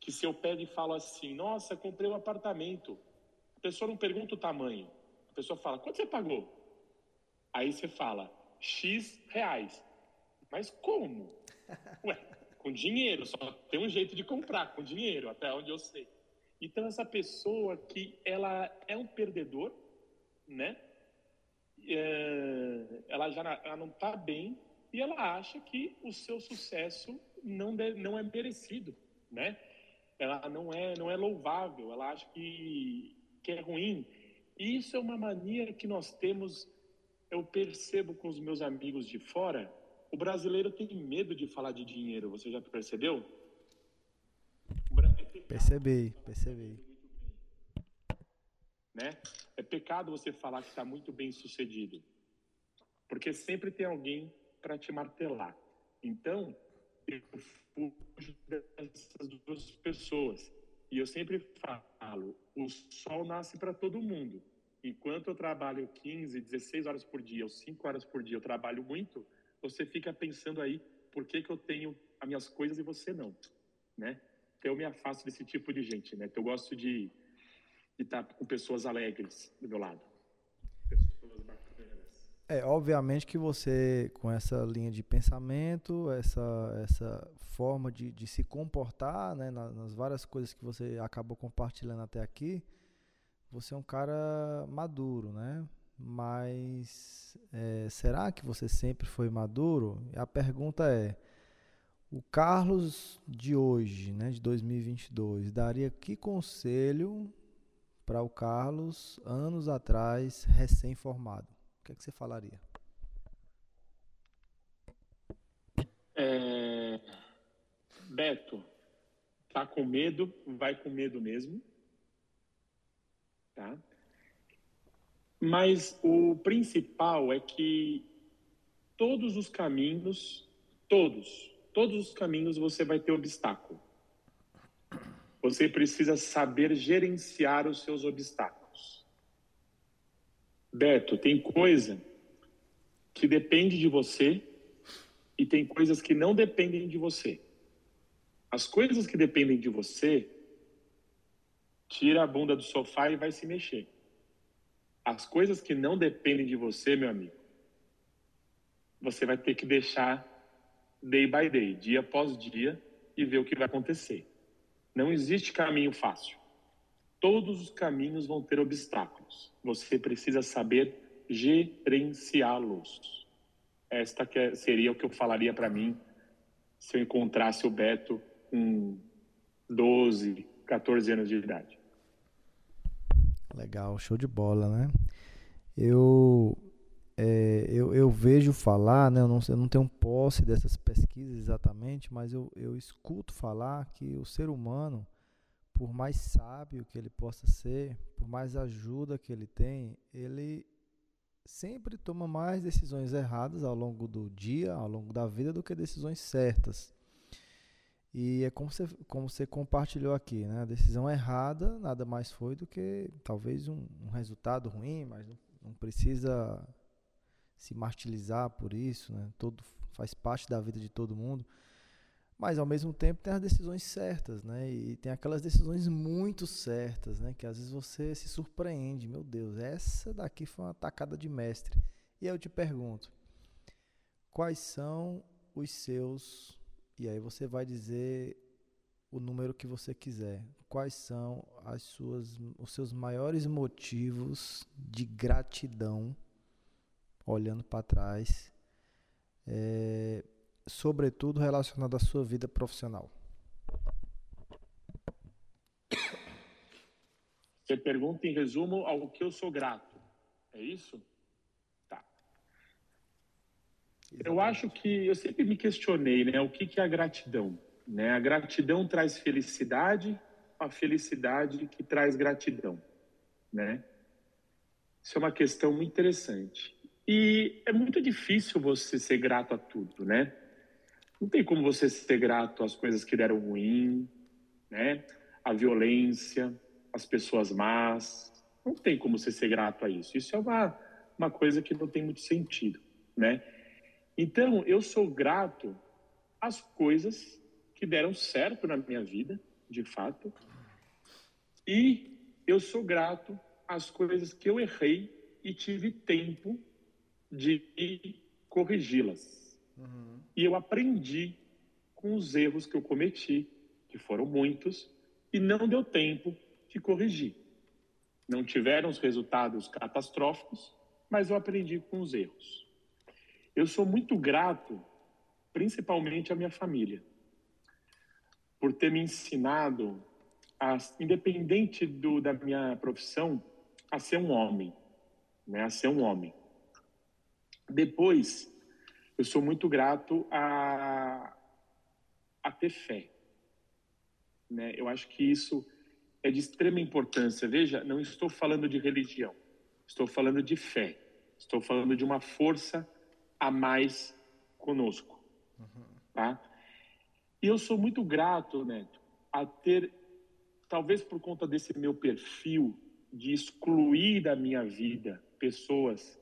que se eu pego e falo assim, nossa, comprei um apartamento, a pessoa não pergunta o tamanho, a pessoa fala, quanto você pagou? Aí você fala, X reais. Mas como? [laughs] Ué, com dinheiro, só tem um jeito de comprar com dinheiro, até onde eu sei. Então essa pessoa que ela é um perdedor, né? É, ela já ela não está bem e ela acha que o seu sucesso não deve, não é merecido, né? Ela não é não é louvável, ela acha que que é ruim. E isso é uma mania que nós temos. Eu percebo com os meus amigos de fora o brasileiro tem medo de falar de dinheiro, você já percebeu? Percebi, percebi. né? É pecado você falar que está muito bem sucedido, porque sempre tem alguém para te martelar. Então, eu fujo dessas duas pessoas. E eu sempre falo: o sol nasce para todo mundo. Enquanto eu trabalho 15, 16 horas por dia, ou 5 horas por dia, eu trabalho muito, você fica pensando aí por que, que eu tenho as minhas coisas e você não, né? Então eu me afasto desse tipo de gente, né? Então eu gosto de, estar com pessoas alegres do meu lado. Pessoas bacanas. É, obviamente que você, com essa linha de pensamento, essa, essa forma de, de se comportar, né, nas, nas várias coisas que você acabou compartilhando até aqui, você é um cara maduro, né? Mas é, será que você sempre foi maduro? A pergunta é: o Carlos de hoje, né, de 2022, daria que conselho para o Carlos anos atrás, recém-formado? O que, é que você falaria? É... Beto, tá com medo, vai com medo mesmo, tá? Mas o principal é que todos os caminhos, todos, todos os caminhos você vai ter obstáculo. Você precisa saber gerenciar os seus obstáculos. Beto, tem coisa que depende de você e tem coisas que não dependem de você. As coisas que dependem de você, tira a bunda do sofá e vai se mexer. As coisas que não dependem de você, meu amigo, você vai ter que deixar day by day, dia após dia, e ver o que vai acontecer. Não existe caminho fácil. Todos os caminhos vão ter obstáculos. Você precisa saber gerenciá-los. Esta é, seria o que eu falaria para mim se eu encontrasse o Beto com 12, 14 anos de idade. Legal, show de bola, né? Eu, é, eu, eu, vejo falar, né? Eu não, eu não tenho posse dessas pesquisas exatamente, mas eu, eu escuto falar que o ser humano, por mais sábio que ele possa ser, por mais ajuda que ele tem, ele sempre toma mais decisões erradas ao longo do dia, ao longo da vida, do que decisões certas. E é como você, como você compartilhou aqui, né? A decisão errada nada mais foi do que talvez um, um resultado ruim, mas não, não, precisa se martirizar por isso, né? Todo faz parte da vida de todo mundo. Mas ao mesmo tempo tem as decisões certas, né? E tem aquelas decisões muito certas, né? Que às vezes você se surpreende, meu Deus, essa daqui foi uma tacada de mestre. E eu te pergunto, quais são os seus e aí você vai dizer o número que você quiser. Quais são as suas, os seus maiores motivos de gratidão, olhando para trás, é, sobretudo relacionado à sua vida profissional? Você pergunta em resumo ao que eu sou grato. É isso? Eu acho que eu sempre me questionei, né, o que, que é a gratidão? Né? A gratidão traz felicidade, a felicidade que traz gratidão, né? Isso é uma questão muito interessante. E é muito difícil você ser grato a tudo, né? Não tem como você ser grato às coisas que deram ruim, né? A violência, as pessoas más. Não tem como você ser grato a isso. Isso é uma, uma coisa que não tem muito sentido, né? Então, eu sou grato às coisas que deram certo na minha vida, de fato, e eu sou grato às coisas que eu errei e tive tempo de corrigi-las. Uhum. E eu aprendi com os erros que eu cometi, que foram muitos, e não deu tempo de corrigir. Não tiveram os resultados catastróficos, mas eu aprendi com os erros. Eu sou muito grato, principalmente à minha família, por ter me ensinado, a, independente do, da minha profissão, a ser um homem, né? A ser um homem. Depois, eu sou muito grato a, a ter fé, né? Eu acho que isso é de extrema importância. Veja, não estou falando de religião, estou falando de fé, estou falando de uma força a mais conosco, uhum. tá? E eu sou muito grato, Neto, a ter, talvez por conta desse meu perfil de excluir da minha vida pessoas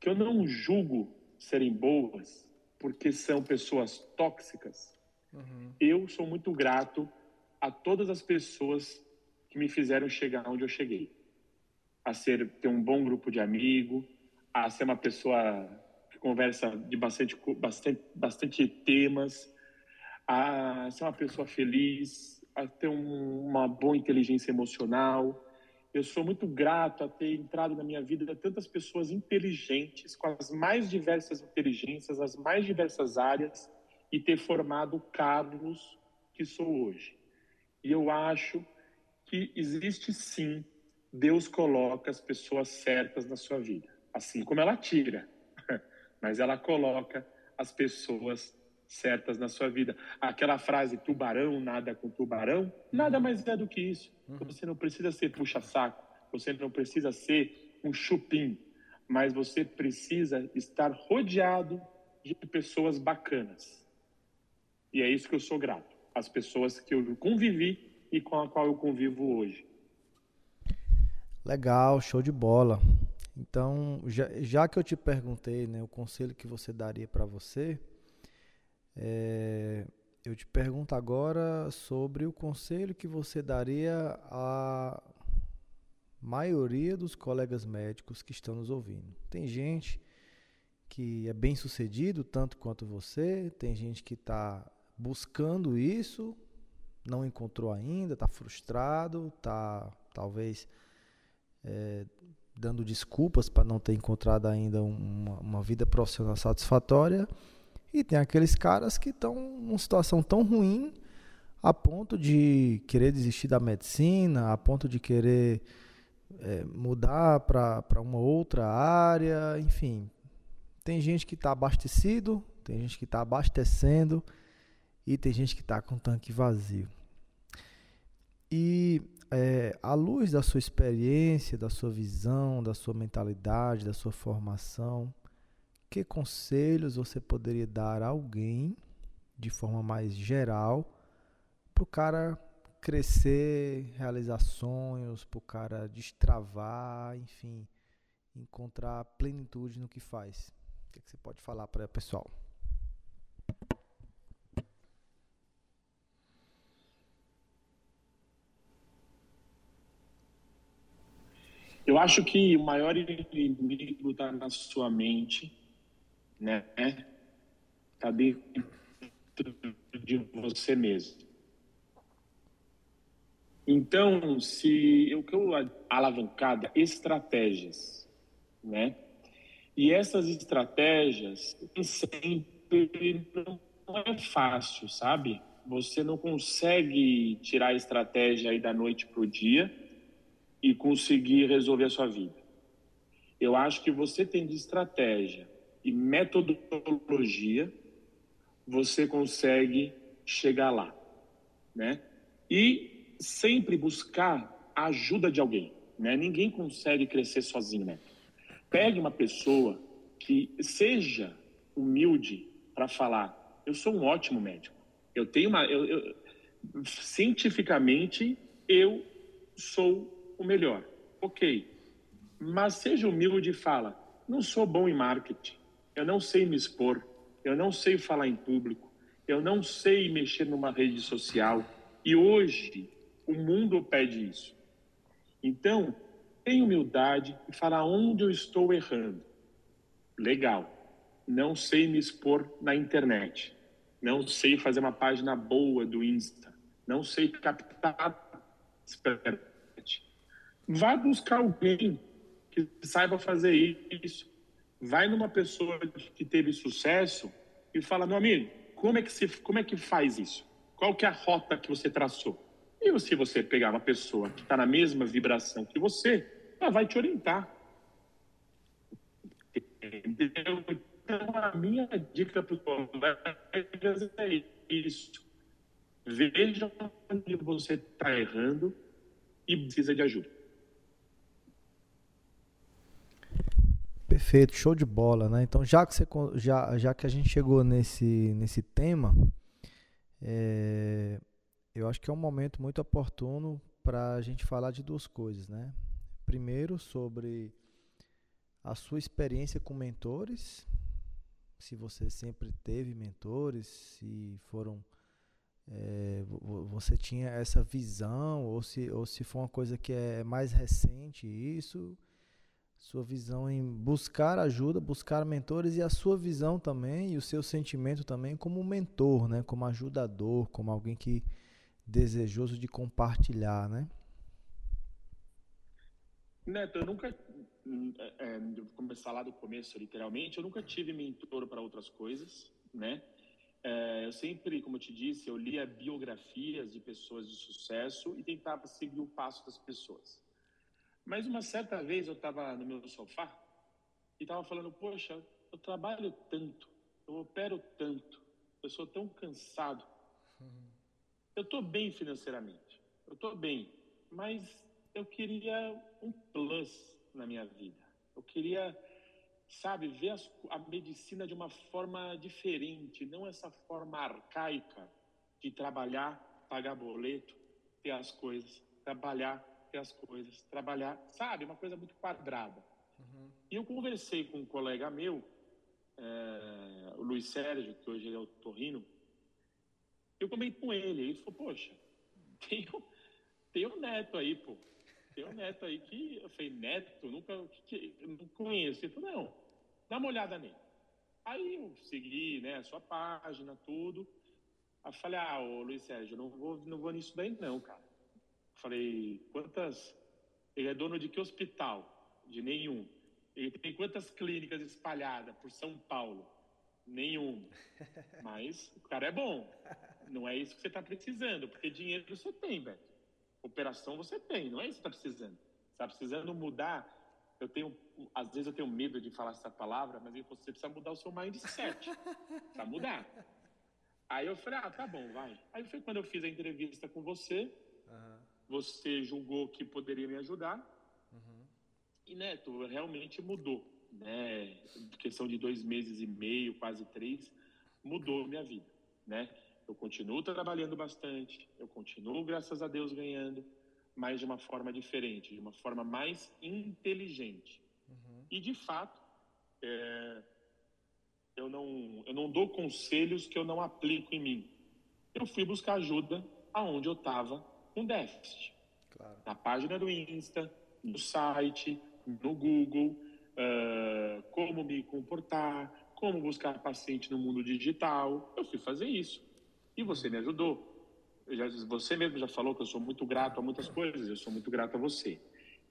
que eu não julgo serem boas, porque são pessoas tóxicas. Uhum. Eu sou muito grato a todas as pessoas que me fizeram chegar onde eu cheguei. A ser ter um bom grupo de amigos, a ser uma pessoa que conversa de bastante bastante bastante temas, a ser uma pessoa feliz, a ter um, uma boa inteligência emocional. Eu sou muito grato a ter entrado na minha vida tantas pessoas inteligentes, com as mais diversas inteligências, as mais diversas áreas, e ter formado o Carlos que sou hoje. E eu acho que existe sim, Deus coloca as pessoas certas na sua vida, assim como ela tira, [laughs] mas ela coloca as pessoas certas na sua vida. Aquela frase tubarão nada com tubarão, nada mais é do que isso. Uhum. Você não precisa ser puxa-saco, você não precisa ser um chupim, mas você precisa estar rodeado de pessoas bacanas. E é isso que eu sou grato. As pessoas que eu convivi e com a qual eu convivo hoje. Legal, show de bola. Então, já, já que eu te perguntei né, o conselho que você daria para você, é, eu te pergunto agora sobre o conselho que você daria à maioria dos colegas médicos que estão nos ouvindo. Tem gente que é bem sucedido, tanto quanto você, tem gente que está buscando isso, não encontrou ainda, está frustrado, está talvez é, dando desculpas para não ter encontrado ainda uma, uma vida profissional satisfatória. E tem aqueles caras que estão numa situação tão ruim a ponto de querer desistir da medicina, a ponto de querer é, mudar para uma outra área, enfim. Tem gente que está abastecido, tem gente que está abastecendo e tem gente que está com o tanque vazio. E é, à luz da sua experiência, da sua visão, da sua mentalidade, da sua formação, que conselhos você poderia dar a alguém de forma mais geral para o cara crescer, realizar sonhos, para o cara destravar, enfim, encontrar plenitude no que faz? O que, é que você pode falar para o pessoal? Eu acho que o maior inimigo está na sua mente né? Está dentro de você mesmo. Então, se eu que eu alavancada estratégias, né? E essas estratégias sempre não é fácil, sabe? Você não consegue tirar a estratégia aí da noite para o dia e conseguir resolver a sua vida. Eu acho que você tem de estratégia e metodologia, você consegue chegar lá, né? E sempre buscar a ajuda de alguém, né? Ninguém consegue crescer sozinho, né? Pegue uma pessoa que seja humilde para falar: eu sou um ótimo médico, eu tenho uma, eu, eu, cientificamente eu sou o melhor, ok? Mas seja humilde e fala: não sou bom em marketing, eu não sei me expor, eu não sei falar em público, eu não sei mexer numa rede social. E hoje o mundo pede isso. Então, tenha humildade e fala onde eu estou errando. Legal. Não sei me expor na internet. Não sei fazer uma página boa do Insta. Não sei captar. Vá buscar alguém que saiba fazer isso vai numa pessoa que teve sucesso e fala, meu amigo, como é que, se, como é que faz isso? Qual que é a rota que você traçou? E se você pegar uma pessoa que está na mesma vibração que você, ela vai te orientar. Entendeu? Então, a minha dica para os colegas é isso. Veja onde você está errando e precisa de ajuda. Perfeito, show de bola, né? Então, já que, você, já, já que a gente chegou nesse, nesse tema, é, eu acho que é um momento muito oportuno para a gente falar de duas coisas, né? Primeiro, sobre a sua experiência com mentores, se você sempre teve mentores, se foram é, você tinha essa visão ou se, ou se foi uma coisa que é mais recente isso sua visão em buscar ajuda buscar mentores e a sua visão também e o seu sentimento também como mentor né? Como ajudador como alguém que desejoso de compartilhar né? Neto eu nunca é, vou começar lá do começo literalmente eu nunca tive mentor para outras coisas né? É, eu sempre, como eu te disse, eu lia biografias de pessoas de sucesso e tentava seguir o passo das pessoas. Mas uma certa vez eu estava no meu sofá e estava falando: Poxa, eu trabalho tanto, eu opero tanto, eu sou tão cansado. Eu estou bem financeiramente, eu estou bem, mas eu queria um plus na minha vida. Eu queria sabe, ver as, a medicina de uma forma diferente, não essa forma arcaica de trabalhar, pagar boleto, ter as coisas, trabalhar, as coisas, trabalhar, sabe, uma coisa muito quadrada. Uhum. E eu conversei com um colega meu, é, o Luiz Sérgio, que hoje é o Torrino, eu comentei com ele, ele falou, poxa, [laughs] tem, tem um neto aí, pô, tem um neto aí que [laughs] eu falei, neto, nunca que, que, não conheço. Ele falou, não, dá uma olhada nele. Aí eu segui, né, a sua página, tudo. Aí eu falei, ah, ô Luiz Sérgio, não vou, não vou nisso daí não, cara. Falei, quantas. Ele é dono de que hospital? De nenhum. Ele tem quantas clínicas espalhadas por São Paulo? Nenhum. [laughs] Mas o cara é bom. Não é isso que você está precisando, porque dinheiro você tem, velho. Operação você tem, não é isso que está precisando. Está precisando mudar. Eu tenho, às vezes eu tenho medo de falar essa palavra, mas você precisa mudar o seu mindset. Precisa mudar. Aí eu falei, ah, tá bom, vai. Aí foi quando eu fiz a entrevista com você. Você julgou que poderia me ajudar. Uhum. E, Neto, realmente mudou. Né? Questão de dois meses e meio, quase três, mudou minha vida. Né? Eu continuo trabalhando bastante, eu continuo, graças a Deus, ganhando, mas de uma forma diferente, de uma forma mais inteligente. Uhum. E, de fato, é, eu, não, eu não dou conselhos que eu não aplico em mim. Eu fui buscar ajuda aonde eu estava com déficit. Claro. Na página do Insta, no site, no Google, uh, como me comportar, como buscar paciente no mundo digital. Eu fui fazer isso. E você me ajudou. Já, você mesmo já falou que eu sou muito grato a muitas coisas, eu sou muito grato a você.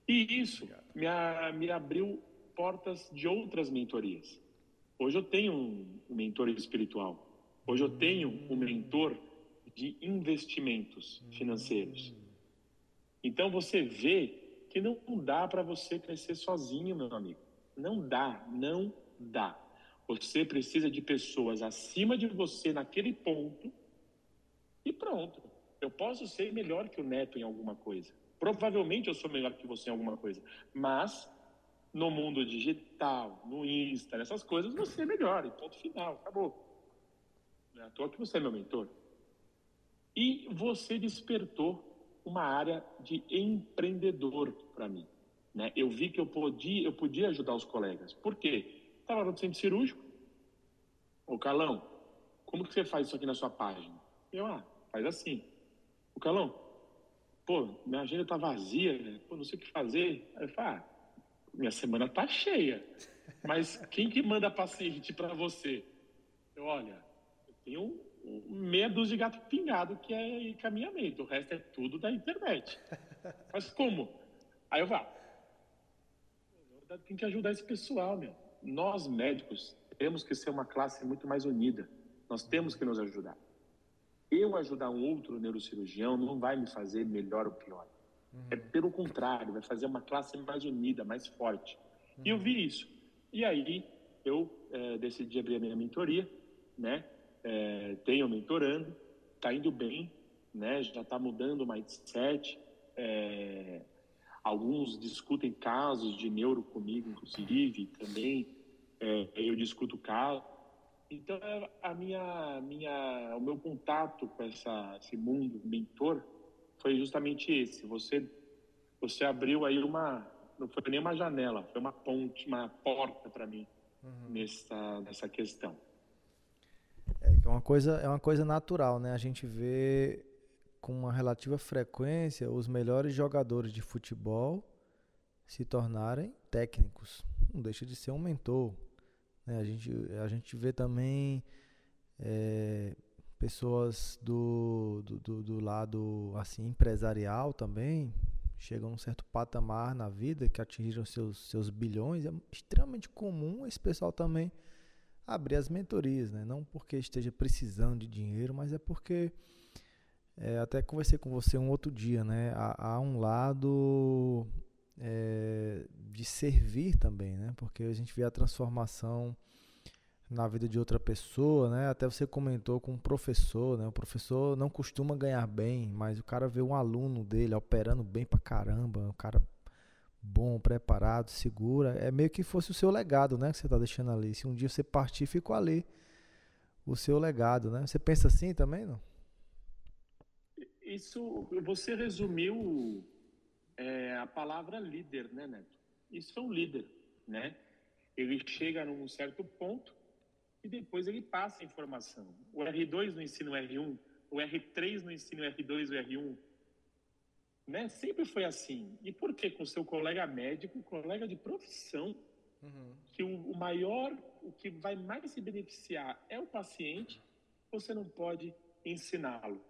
E isso me, a, me abriu portas de outras mentorias. Hoje eu tenho um, um mentor espiritual. Hoje eu tenho um mentor de investimentos financeiros. Então você vê que não dá para você crescer sozinho, meu amigo. Não dá, não dá. Você precisa de pessoas acima de você naquele ponto e pronto. Eu posso ser melhor que o Neto em alguma coisa. Provavelmente eu sou melhor que você em alguma coisa. Mas no mundo digital, no Insta, nessas coisas, você é melhor. E ponto final. Acabou. Não é à toa que você é meu mentor. E você despertou uma área de empreendedor para mim. Né? Eu vi que eu podia, eu podia ajudar os colegas. Por quê? Estava no centro cirúrgico. Ô, Calão, como que você faz isso aqui na sua página? Eu, ah, faz assim. O Calão, pô, minha agenda tá vazia, né? pô, não sei o que fazer. Aí eu falo, ah, minha semana tá cheia. Mas quem que manda paciente para você? Eu, olha, eu tenho meia dúzia de gato pingado que é encaminhamento, o resto é tudo da internet. [laughs] Mas como? Aí eu falo, tem que ajudar esse pessoal, meu. Nós médicos temos que ser uma classe muito mais unida. Nós temos que nos ajudar eu ajudar um outro neurocirurgião não vai me fazer melhor ou pior. Uhum. É pelo contrário, vai fazer uma classe mais unida, mais forte. Uhum. E eu vi uhum. isso. E aí eu é, decidi abrir a minha mentoria, né? É, tenho mentorando, está indo bem, né? Já está mudando o mindset. É, alguns discutem casos de neuro comigo, inclusive, também é, eu discuto casos. Então, a minha, minha, o meu contato com essa, esse mundo mentor foi justamente esse. Você, você abriu aí uma, não foi nem uma janela, foi uma ponte, uma porta para mim uhum. nessa, nessa questão. Uma coisa, é uma coisa natural, né? A gente vê com uma relativa frequência os melhores jogadores de futebol se tornarem técnicos. Não deixa de ser um mentor, né? A, gente, a gente vê também é, pessoas do, do, do, lado assim empresarial também chegam a um certo patamar na vida que atingiram seus, seus bilhões. É extremamente comum esse pessoal também abrir as mentorias, né? não porque esteja precisando de dinheiro, mas é porque é, até conversei com você um outro dia, né? Há, há um lado é, de servir também, né? Porque a gente vê a transformação na vida de outra pessoa, né? Até você comentou com um professor, né? O professor não costuma ganhar bem, mas o cara vê um aluno dele operando bem pra caramba, um cara bom, preparado, segura, é meio que fosse o seu legado, né? Que você tá deixando ali. Se um dia você partir, ficou ali o seu legado, né? Você pensa assim também, não? Isso, você resumiu é a palavra líder, né, Neto? Isso é um líder, né? Ele chega num certo ponto e depois ele passa a informação. O R2 no ensino R1, o R3 no ensino R2 e R1, né? Sempre foi assim. E por que com seu colega médico, colega de profissão, uhum. que o, o maior, o que vai mais se beneficiar é o paciente, você não pode ensiná-lo,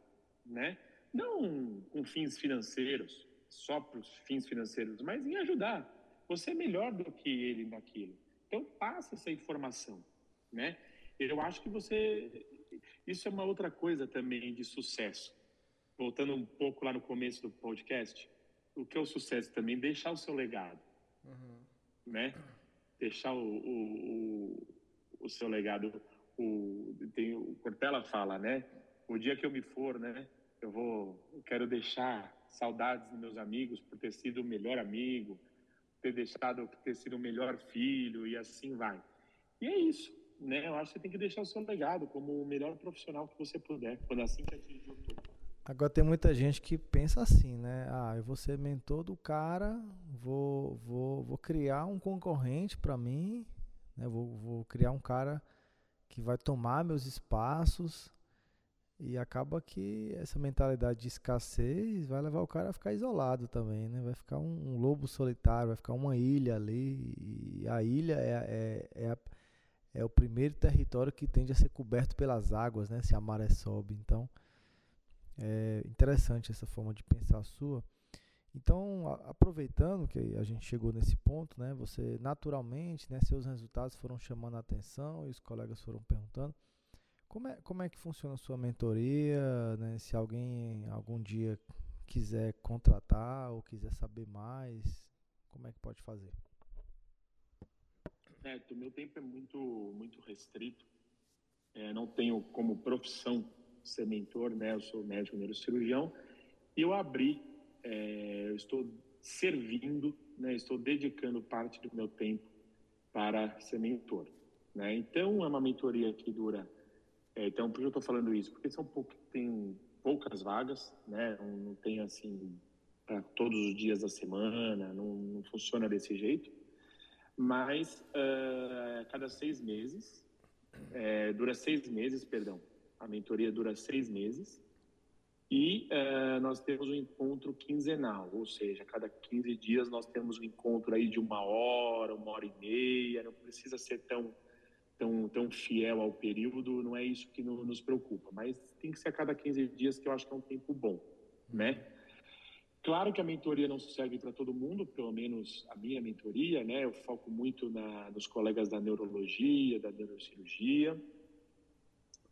né? Não com fins financeiros, só para os fins financeiros, mas em ajudar. Você é melhor do que ele naquilo. Então, passa essa informação, né? Eu acho que você... Isso é uma outra coisa também de sucesso. Voltando um pouco lá no começo do podcast, o que é o sucesso também? Deixar o seu legado, uhum. né? Deixar o, o, o, o seu legado. O, tem, o Cortella fala, né? O dia que eu me for, né? Eu vou, eu quero deixar saudades dos meus amigos por ter sido o melhor amigo, ter deixado, ter sido o melhor filho e assim vai. E é isso, né? Eu acho que você tem que deixar o seu legado como o melhor profissional que você puder, quando assim que atingir o topo. Agora tem muita gente que pensa assim, né? Ah, eu vou ser mentor do cara, vou, vou, vou criar um concorrente para mim, né? Vou, vou criar um cara que vai tomar meus espaços, e acaba que essa mentalidade de escassez vai levar o cara a ficar isolado também, né? Vai ficar um, um lobo solitário, vai ficar uma ilha ali. E a ilha é, é, é, a, é, o primeiro território que tende a ser coberto pelas águas, né? Se a maré sobe. Então, é interessante essa forma de pensar sua. Então, a, aproveitando que a gente chegou nesse ponto, né? Você naturalmente, né? Seus resultados foram chamando a atenção e os colegas foram perguntando. Como é, como é que funciona a sua mentoria? Né? Se alguém algum dia quiser contratar ou quiser saber mais, como é que pode fazer? É, o meu tempo é muito, muito restrito. É, não tenho como profissão ser mentor, né? Eu sou médico neurocirurgião e eu abri, é, eu estou servindo, né? Estou dedicando parte do meu tempo para ser mentor, né? Então é uma mentoria que dura é, então, por que eu estou falando isso? Porque são pouco, tem poucas vagas, né? Não, não tem assim para todos os dias da semana, não, não funciona desse jeito. Mas uh, cada seis meses, é, dura seis meses, perdão, a mentoria dura seis meses. E uh, nós temos um encontro quinzenal, ou seja, a cada 15 dias nós temos um encontro aí de uma hora, uma hora e meia, não precisa ser tão tão, tão fiel ao período, não é isso que no, nos preocupa, mas tem que ser a cada 15 dias, que eu acho que é um tempo bom, né? Claro que a mentoria não serve para todo mundo, pelo menos a minha mentoria, né? Eu foco muito na, nos colegas da neurologia, da neurocirurgia.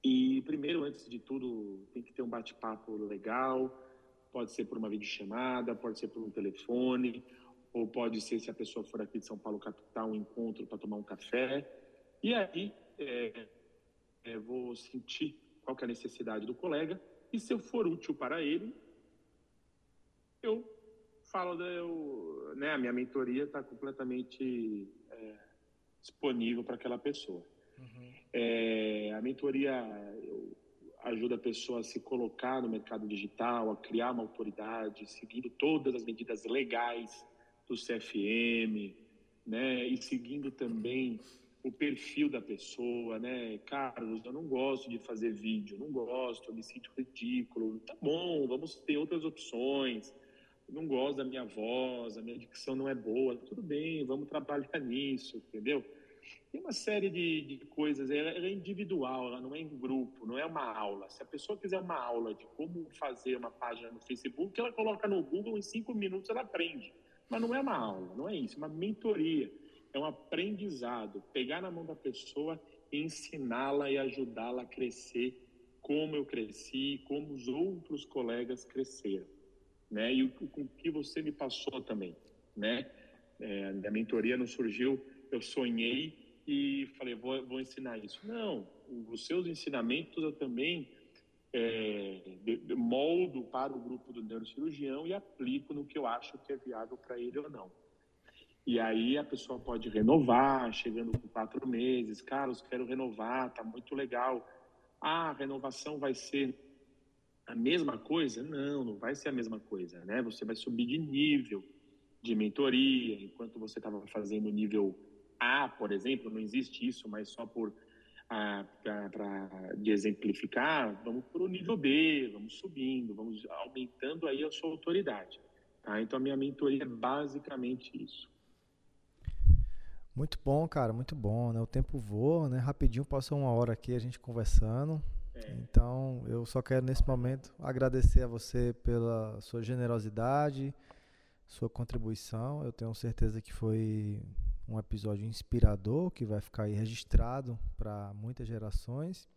E primeiro, antes de tudo, tem que ter um bate-papo legal. Pode ser por uma videochamada, pode ser por um telefone, ou pode ser, se a pessoa for aqui de São Paulo capital, um encontro para tomar um café. E aí é, é, vou sentir qual é a necessidade do colega e se eu for útil para ele, eu falo, eu, né, a minha mentoria está completamente é, disponível para aquela pessoa. Uhum. É, a mentoria ajuda a pessoa a se colocar no mercado digital, a criar uma autoridade, seguindo todas as medidas legais do CFM, né, e seguindo também o perfil da pessoa, né? Carlos, eu não gosto de fazer vídeo, não gosto, eu me sinto ridículo. Tá bom, vamos ter outras opções. Eu não gosto da minha voz, a minha dicção não é boa. Tudo bem, vamos trabalhar [laughs] nisso, entendeu? Tem uma série de, de coisas, ela, ela é individual, ela não é em grupo, não é uma aula. Se a pessoa quiser uma aula de como fazer uma página no Facebook, ela coloca no Google, em cinco minutos ela aprende. Mas não é uma aula, não é isso, é uma mentoria é um aprendizado. Pegar na mão da pessoa ensiná-la e ajudá-la a crescer como eu cresci, como os outros colegas cresceram, né? E o, com que você me passou também, né? É, a mentoria não surgiu, eu sonhei e falei, vou, vou ensinar isso. Não, os seus ensinamentos eu também é, moldo para o grupo do neurocirurgião e aplico no que eu acho que é viável para ele ou não. E aí a pessoa pode renovar, chegando com quatro meses. Carlos, quero renovar, tá muito legal. Ah, a renovação vai ser a mesma coisa? Não, não vai ser a mesma coisa, né? Você vai subir de nível de mentoria, enquanto você estava fazendo nível A, por exemplo, não existe isso, mas só por ah, para de exemplificar, vamos para o nível B, vamos subindo, vamos aumentando aí a sua autoridade. Tá? Então a minha mentoria é basicamente isso. Muito bom, cara, muito bom, né? O tempo voa, né? Rapidinho passou uma hora aqui a gente conversando. É. Então, eu só quero nesse momento agradecer a você pela sua generosidade, sua contribuição. Eu tenho certeza que foi um episódio inspirador que vai ficar aí registrado para muitas gerações.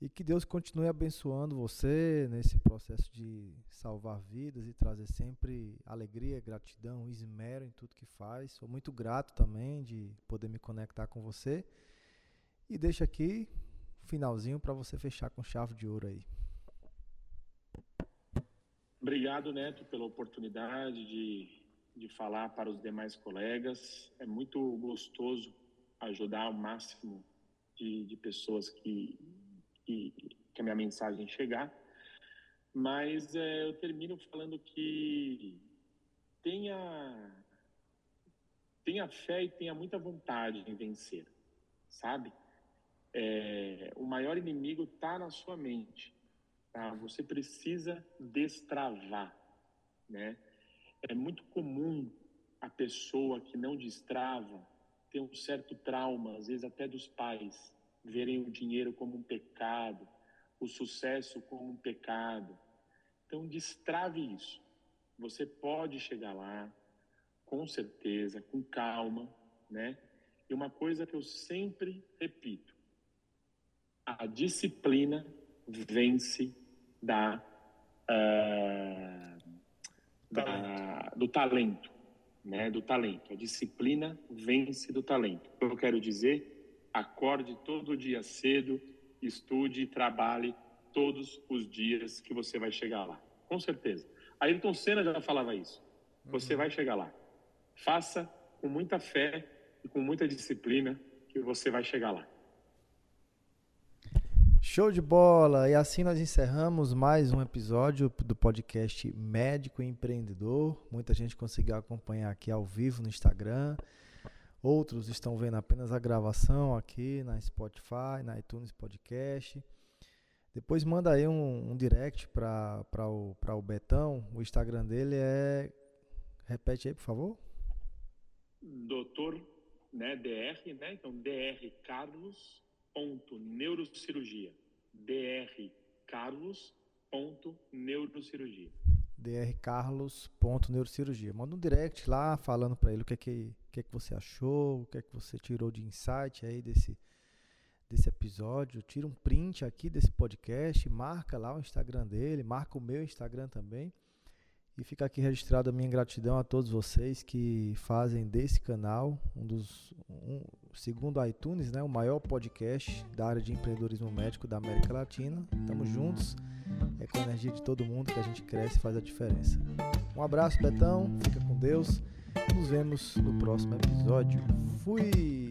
E que Deus continue abençoando você nesse processo de salvar vidas e trazer sempre alegria, gratidão, esmero em tudo que faz. Sou muito grato também de poder me conectar com você. E deixo aqui um finalzinho para você fechar com chave de ouro aí. Obrigado, Neto, pela oportunidade de, de falar para os demais colegas. É muito gostoso ajudar o máximo de, de pessoas que que, que a minha mensagem chegar. Mas é, eu termino falando que tenha, tenha fé e tenha muita vontade em vencer, sabe? É, o maior inimigo está na sua mente. Tá? Você precisa destravar, né? É muito comum a pessoa que não destrava ter um certo trauma, às vezes até dos pais, verem o dinheiro como um pecado, o sucesso como um pecado. Então, destrave isso. Você pode chegar lá, com certeza, com calma, né? E uma coisa que eu sempre repito: a disciplina vence da, uh, da do talento, né? Do talento. A disciplina vence do talento. Eu quero dizer acorde todo dia cedo, estude e trabalhe todos os dias que você vai chegar lá. Com certeza. Ayrton Senna já falava isso. Você uhum. vai chegar lá. Faça com muita fé e com muita disciplina que você vai chegar lá. Show de bola! E assim nós encerramos mais um episódio do podcast Médico Empreendedor. Muita gente conseguiu acompanhar aqui ao vivo no Instagram. Outros estão vendo apenas a gravação aqui na Spotify, na iTunes Podcast. Depois manda aí um, um direct para o, o Betão. O Instagram dele é. Repete aí, por favor. Doutor, né, DR, né? Então, DR Carlos ponto neurocirurgia. DR Carlos ponto neurocirurgia. DR Carlos ponto neurocirurgia. Manda um direct lá falando para ele o que é que que, é que você achou, o que é que você tirou de insight aí desse, desse episódio. Tira um print aqui desse podcast, marca lá o Instagram dele, marca o meu Instagram também. E fica aqui registrado a minha gratidão a todos vocês que fazem desse canal, um dos, um, segundo a iTunes, né, o maior podcast da área de empreendedorismo médico da América Latina. Estamos juntos, é com a energia de todo mundo que a gente cresce e faz a diferença. Um abraço, Betão. Fica com Deus. Nos vemos no próximo episódio. Fui!